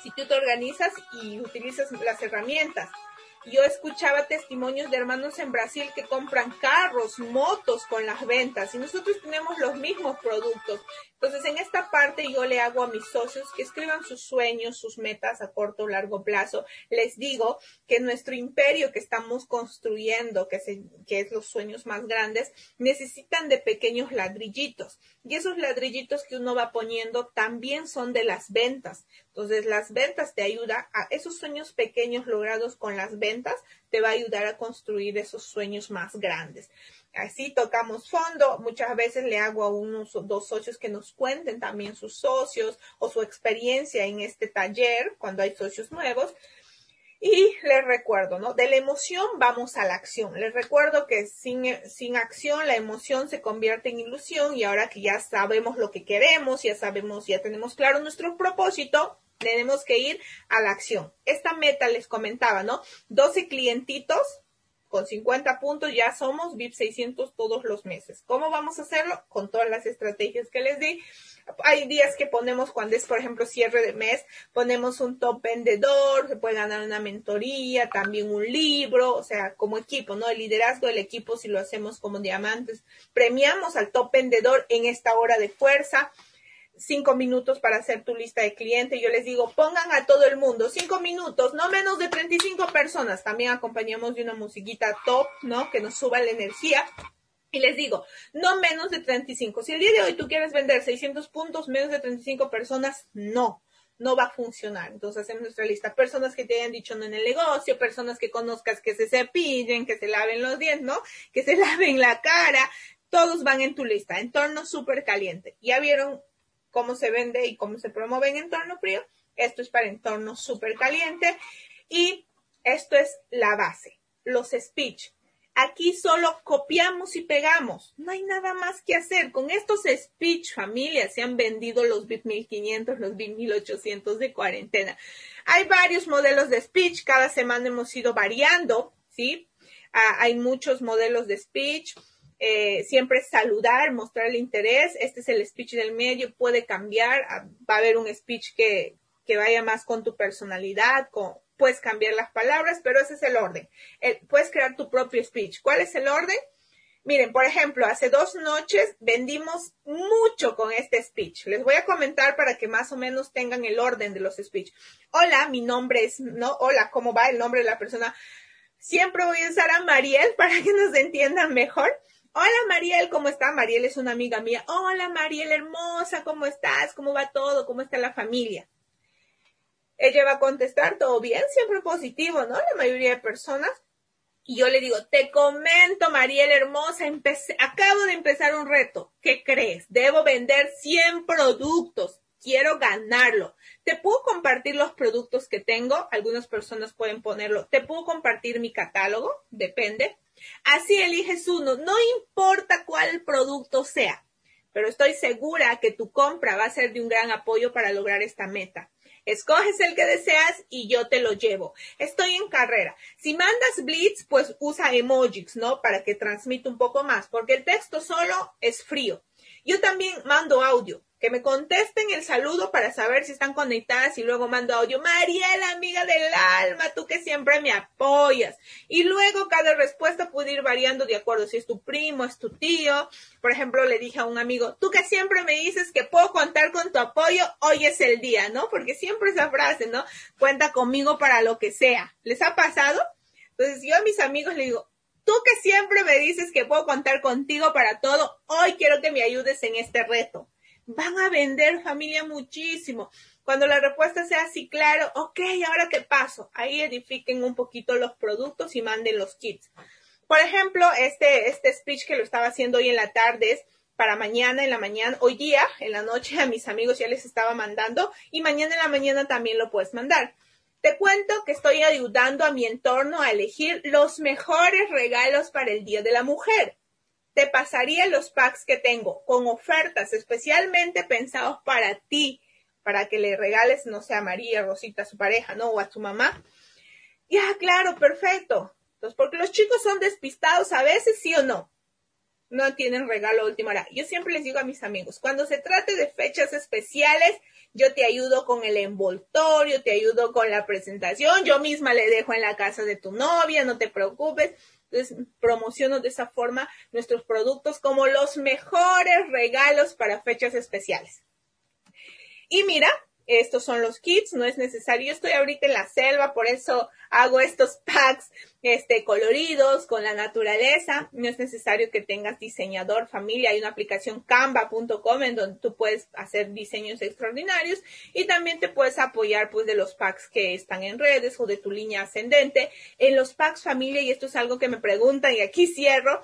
Si tú te organizas y utilizas las herramientas yo escuchaba testimonios de hermanos en Brasil que compran carros, motos con las ventas y nosotros tenemos los mismos productos. Entonces, en esta parte yo le hago a mis socios que escriban sus sueños, sus metas a corto o largo plazo. Les digo que nuestro imperio que estamos construyendo, que, es los sueños más grandes, necesitan de pequeños ladrillitos. Y esos ladrillitos que uno va poniendo también son de las ventas. Entonces, las ventas te ayudan a esos sueños pequeños logrados con las ventas, te va a ayudar a construir esos sueños más grandes. Así tocamos fondo. Muchas veces le hago a unos dos socios que nos cuenten también sus socios o su experiencia en este taller cuando hay socios nuevos. Y les recuerdo, ¿no? De la emoción vamos a la acción. Les recuerdo que sin, sin acción la emoción se convierte en ilusión y ahora que ya sabemos lo que queremos, ya sabemos, ya tenemos claro nuestro propósito, tenemos que ir a la acción. Esta meta les comentaba, ¿no? 12 clientitos con 50 puntos ya somos VIP 600 todos los meses. ¿Cómo vamos a hacerlo? Con todas las estrategias que les di. Hay días que ponemos, cuando es, por ejemplo, cierre de mes, ponemos un top vendedor, se puede ganar una mentoría, también un libro, o sea, como equipo, ¿no? El liderazgo del equipo, si lo hacemos como diamantes, premiamos al top vendedor en esta hora de fuerza cinco minutos para hacer tu lista de clientes. Yo les digo, pongan a todo el mundo cinco minutos, no menos de 35 personas. También acompañamos de una musiquita top, ¿no? Que nos suba la energía. Y les digo, no menos de 35. Si el día de hoy tú quieres vender 600 puntos, menos de 35 personas, no no va a funcionar. Entonces hacemos nuestra lista. Personas que te hayan dicho no en el negocio, personas que conozcas que se cepillen, que se laven los dientes, ¿no? Que se [laughs] laven la cara. Todos van en tu lista. Entorno súper caliente. Ya vieron cómo se vende y cómo se promueve en entorno frío. Esto es para entorno súper caliente. Y esto es la base, los speech. Aquí solo copiamos y pegamos. No hay nada más que hacer. Con estos speech, familia, se han vendido los BIP 1500, los BIP 1800 de cuarentena. Hay varios modelos de speech. Cada semana hemos ido variando, ¿sí? Ah, hay muchos modelos de speech. Eh, siempre saludar, mostrar el interés. Este es el speech del medio, puede cambiar. Ah, va a haber un speech que, que vaya más con tu personalidad, con, puedes cambiar las palabras, pero ese es el orden. puedes crear tu propio speech. ¿Cuál es el orden? Miren, por ejemplo, hace dos noches vendimos mucho con este speech. Les voy a comentar para que más o menos tengan el orden de los speech. Hola, mi nombre es, no, hola, ¿cómo va el nombre de la persona? Siempre voy a usar a Mariel [laughs] para que nos entiendan mejor. Hola Mariel, ¿cómo está? Mariel es una amiga mía. Hola Mariel hermosa, ¿cómo estás? ¿Cómo va todo? ¿Cómo está la familia? Ella va a contestar todo bien, siempre positivo, ¿no? La mayoría de personas. Y yo le digo, te comento, Mariel hermosa, acabo de empezar un reto. ¿Qué crees? Debo vender 100 productos. Quiero ganarlo. Te puedo compartir los productos que tengo. Algunas personas pueden ponerlo. Te puedo compartir mi catálogo. Depende. Así eliges uno. No importa cuál producto sea. Pero estoy segura que tu compra va a ser de un gran apoyo para lograr esta meta. Escoges el que deseas y yo te lo llevo. Estoy en carrera. Si mandas Blitz, pues usa emojis, ¿no? Para que transmita un poco más, porque el texto solo es frío. Yo también mando audio que me contesten el saludo para saber si están conectadas y luego mando audio. Mariela, amiga del alma, tú que siempre me apoyas. Y luego cada respuesta puede ir variando de acuerdo si es tu primo, es tu tío. Por ejemplo, le dije a un amigo, tú que siempre me dices que puedo contar con tu apoyo, hoy es el día, ¿no? Porque siempre esa frase, ¿no? Cuenta conmigo para lo que sea. ¿Les ha pasado? Entonces yo a mis amigos le digo, tú que siempre me dices que puedo contar contigo para todo, hoy quiero que me ayudes en este reto van a vender familia muchísimo. Cuando la respuesta sea así, claro, ok, ahora qué paso. Ahí edifiquen un poquito los productos y manden los kits. Por ejemplo, este, este speech que lo estaba haciendo hoy en la tarde es para mañana en la mañana, hoy día en la noche a mis amigos ya les estaba mandando y mañana en la mañana también lo puedes mandar. Te cuento que estoy ayudando a mi entorno a elegir los mejores regalos para el Día de la Mujer te pasaría los packs que tengo con ofertas especialmente pensados para ti, para que le regales, no sé, a María, Rosita, a su pareja, ¿no? O a tu mamá. Ya, claro, perfecto. Entonces, porque los chicos son despistados a veces, sí o no. No tienen regalo a última hora. Yo siempre les digo a mis amigos, cuando se trate de fechas especiales, yo te ayudo con el envoltorio, te ayudo con la presentación, yo misma le dejo en la casa de tu novia, no te preocupes. Entonces, promociono de esa forma nuestros productos como los mejores regalos para fechas especiales. Y mira, estos son los kits, no es necesario. Yo estoy ahorita en la selva, por eso hago estos [laughs] packs este, coloridos con la naturaleza. No es necesario que tengas diseñador, familia. Hay una aplicación canva.com en donde tú puedes hacer diseños extraordinarios y también te puedes apoyar pues de los packs que están en redes o de tu línea ascendente. En los packs familia, y esto es algo que me preguntan y aquí cierro,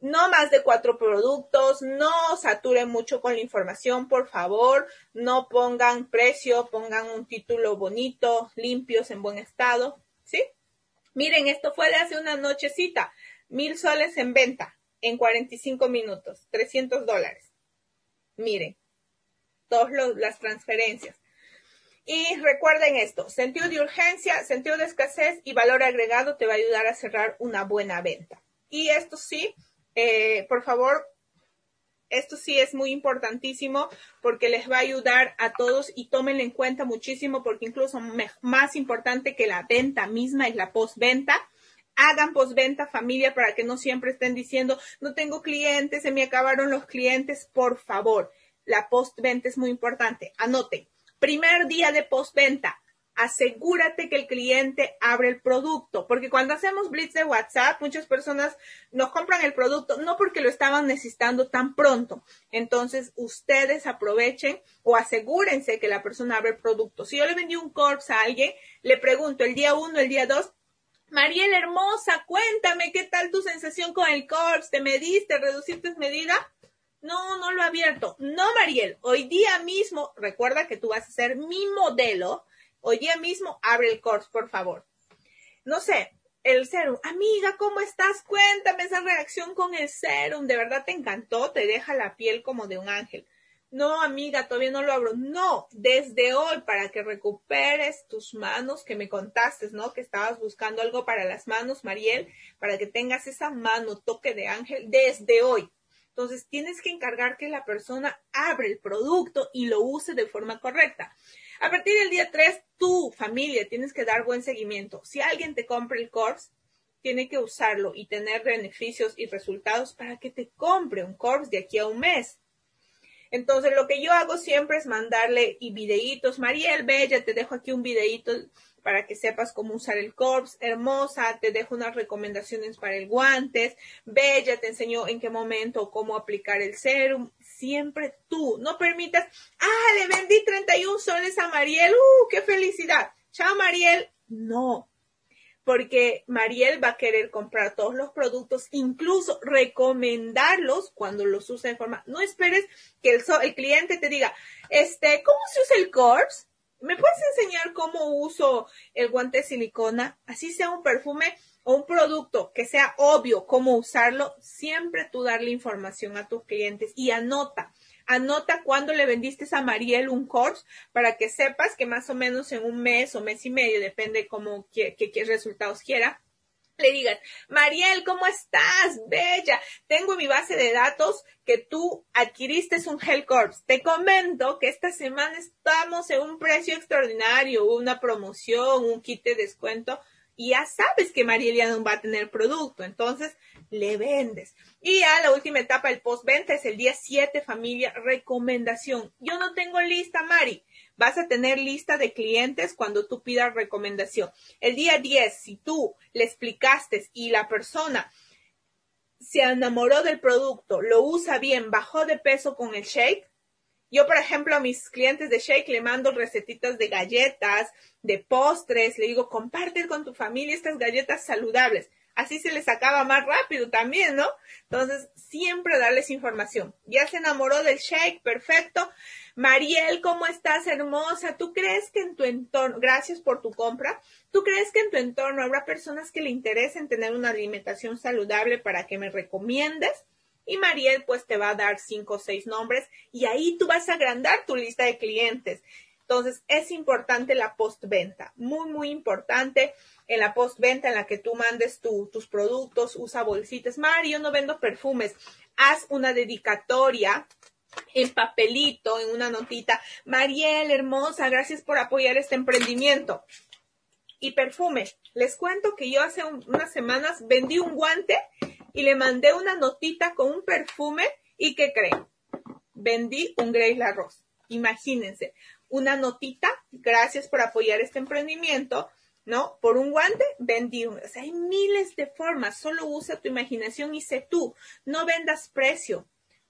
no más de cuatro productos, no saturen mucho con la información, por favor, no pongan precio, pongan un título bonito, limpios, en buen estado, ¿sí? Miren, esto fue de hace una nochecita, mil soles en venta en 45 minutos, 300 dólares. Miren, todas las transferencias. Y recuerden esto, sentido de urgencia, sentido de escasez y valor agregado te va a ayudar a cerrar una buena venta. Y esto sí, eh, por favor, esto sí es muy importantísimo porque les va a ayudar a todos y tómenlo en cuenta muchísimo porque incluso más importante que la venta misma es la postventa. Hagan postventa familia para que no siempre estén diciendo no tengo clientes, se me acabaron los clientes, por favor. La postventa es muy importante. Anoten. Primer día de postventa asegúrate que el cliente abre el producto, porque cuando hacemos blitz de WhatsApp, muchas personas nos compran el producto no porque lo estaban necesitando tan pronto. Entonces, ustedes aprovechen o asegúrense que la persona abre el producto. Si yo le vendí un corpse a alguien, le pregunto el día uno, el día dos, Mariel hermosa, cuéntame qué tal tu sensación con el corpse, te mediste, reduciste medida. No, no lo he abierto. No, Mariel, hoy día mismo, recuerda que tú vas a ser mi modelo Hoy día mismo abre el course, por favor. No sé, el serum. Amiga, ¿cómo estás? Cuéntame esa reacción con el serum. ¿De verdad te encantó? Te deja la piel como de un ángel. No, amiga, todavía no lo abro. No, desde hoy, para que recuperes tus manos que me contaste, ¿no? Que estabas buscando algo para las manos, Mariel, para que tengas esa mano toque de ángel desde hoy. Entonces, tienes que encargar que la persona abre el producto y lo use de forma correcta. A partir del día 3, tu familia tienes que dar buen seguimiento. Si alguien te compra el course, tiene que usarlo y tener beneficios y resultados para que te compre un course de aquí a un mes. Entonces, lo que yo hago siempre es mandarle y videitos. Mariel, Bella, te dejo aquí un videito para que sepas cómo usar el corps. Hermosa, te dejo unas recomendaciones para el guantes. Bella, te enseñó en qué momento cómo aplicar el serum. Siempre tú, no permitas, ah, le vendí 31 soles a Mariel, uh, qué felicidad. Chao Mariel. No, porque Mariel va a querer comprar todos los productos, incluso recomendarlos cuando los usa en forma. No esperes que el, el cliente te diga, este, ¿cómo se usa el corps? ¿Me puedes enseñar cómo uso el guante de silicona? Así sea un perfume o un producto que sea obvio cómo usarlo, siempre tú darle información a tus clientes y anota. Anota cuándo le vendiste a Mariel un course para que sepas que más o menos en un mes o mes y medio, depende cómo qué, qué resultados quiera, le digas, Mariel, ¿cómo estás? Bella, tengo mi base de datos que tú adquiriste un Hell Corps. Te comento que esta semana estamos en un precio extraordinario, una promoción, un kit de descuento y ya sabes que Mariel ya no va a tener producto, entonces le vendes. Y ya la última etapa, el postventa, es el día 7, familia, recomendación. Yo no tengo lista, Mari vas a tener lista de clientes cuando tú pidas recomendación. El día 10, si tú le explicaste y la persona se enamoró del producto, lo usa bien, bajó de peso con el shake, yo, por ejemplo, a mis clientes de Shake le mando recetitas de galletas, de postres, le digo, comparte con tu familia estas galletas saludables. Así se les acaba más rápido también, ¿no? Entonces, siempre darles información. Ya se enamoró del Shake, perfecto. Mariel, ¿cómo estás, hermosa? ¿Tú crees que en tu entorno, gracias por tu compra, ¿tú crees que en tu entorno habrá personas que le interesen tener una alimentación saludable para que me recomiendes? Y Mariel, pues te va a dar cinco o seis nombres y ahí tú vas a agrandar tu lista de clientes. Entonces, es importante la postventa, muy, muy importante en la postventa en la que tú mandes tus productos, usa bolsitas. Mario, no vendo perfumes. Haz una dedicatoria en papelito, en una notita. Mariel, hermosa, gracias por apoyar este emprendimiento. Y perfume. Les cuento que yo hace unas semanas vendí un guante y le mandé una notita con un perfume y ¿qué creen? Vendí un Grey Rose. Imagínense, una notita, gracias por apoyar este emprendimiento, ¿no? Por un guante, vendí. O sea, hay miles de formas, solo usa tu imaginación y sé tú, no vendas precio,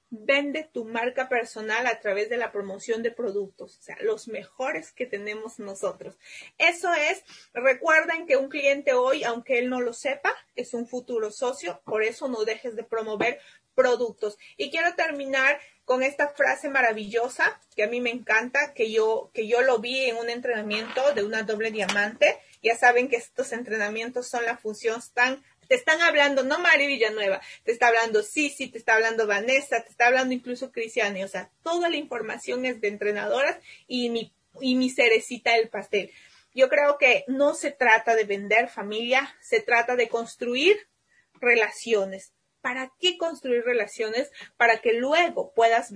vende tu marca personal a través de la promoción de productos, o sea, los mejores que tenemos nosotros. Eso es, recuerden que un cliente hoy, aunque él no lo sepa, es un futuro socio, por eso no dejes de promover productos. Y quiero terminar con esta frase maravillosa que a mí me encanta, que yo, que yo lo vi en un entrenamiento de una doble diamante. Ya saben que estos entrenamientos son la función te están hablando, no Mari Villanueva, te está hablando Sisi, te está hablando Vanessa, te está hablando incluso Cristiane, o sea, toda la información es de entrenadoras y mi, y mi cerecita del pastel. Yo creo que no se trata de vender familia, se trata de construir relaciones. ¿Para qué construir relaciones? Para que luego puedas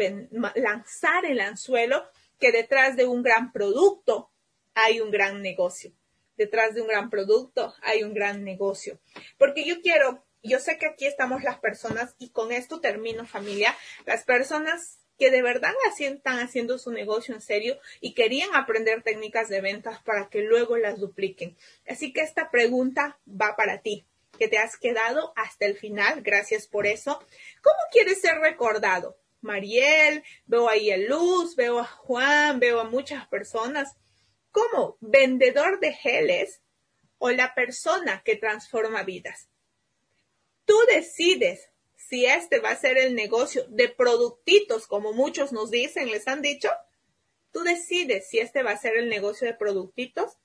lanzar el anzuelo que detrás de un gran producto hay un gran negocio detrás de un gran producto hay un gran negocio. Porque yo quiero, yo sé que aquí estamos las personas y con esto termino familia, las personas que de verdad están haciendo su negocio en serio y querían aprender técnicas de ventas para que luego las dupliquen. Así que esta pregunta va para ti, que te has quedado hasta el final. Gracias por eso. ¿Cómo quieres ser recordado? Mariel, veo ahí a Luz, veo a Juan, veo a muchas personas como vendedor de geles o la persona que transforma vidas. Tú decides si este va a ser el negocio de productitos, como muchos nos dicen, les han dicho. Tú decides si este va a ser el negocio de productitos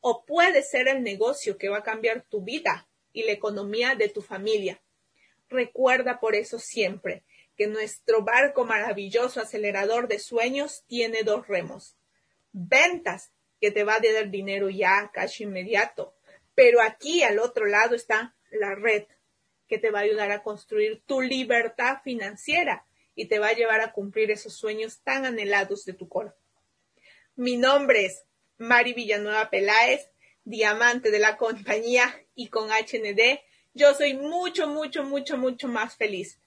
o puede ser el negocio que va a cambiar tu vida y la economía de tu familia. Recuerda por eso siempre que nuestro barco maravilloso acelerador de sueños tiene dos remos. Ventas que te va a dar dinero ya, cash inmediato. Pero aquí al otro lado está la red que te va a ayudar a construir tu libertad financiera y te va a llevar a cumplir esos sueños tan anhelados de tu corazón. Mi nombre es Mari Villanueva Peláez, diamante de la compañía y con HND. Yo soy mucho, mucho, mucho, mucho más feliz.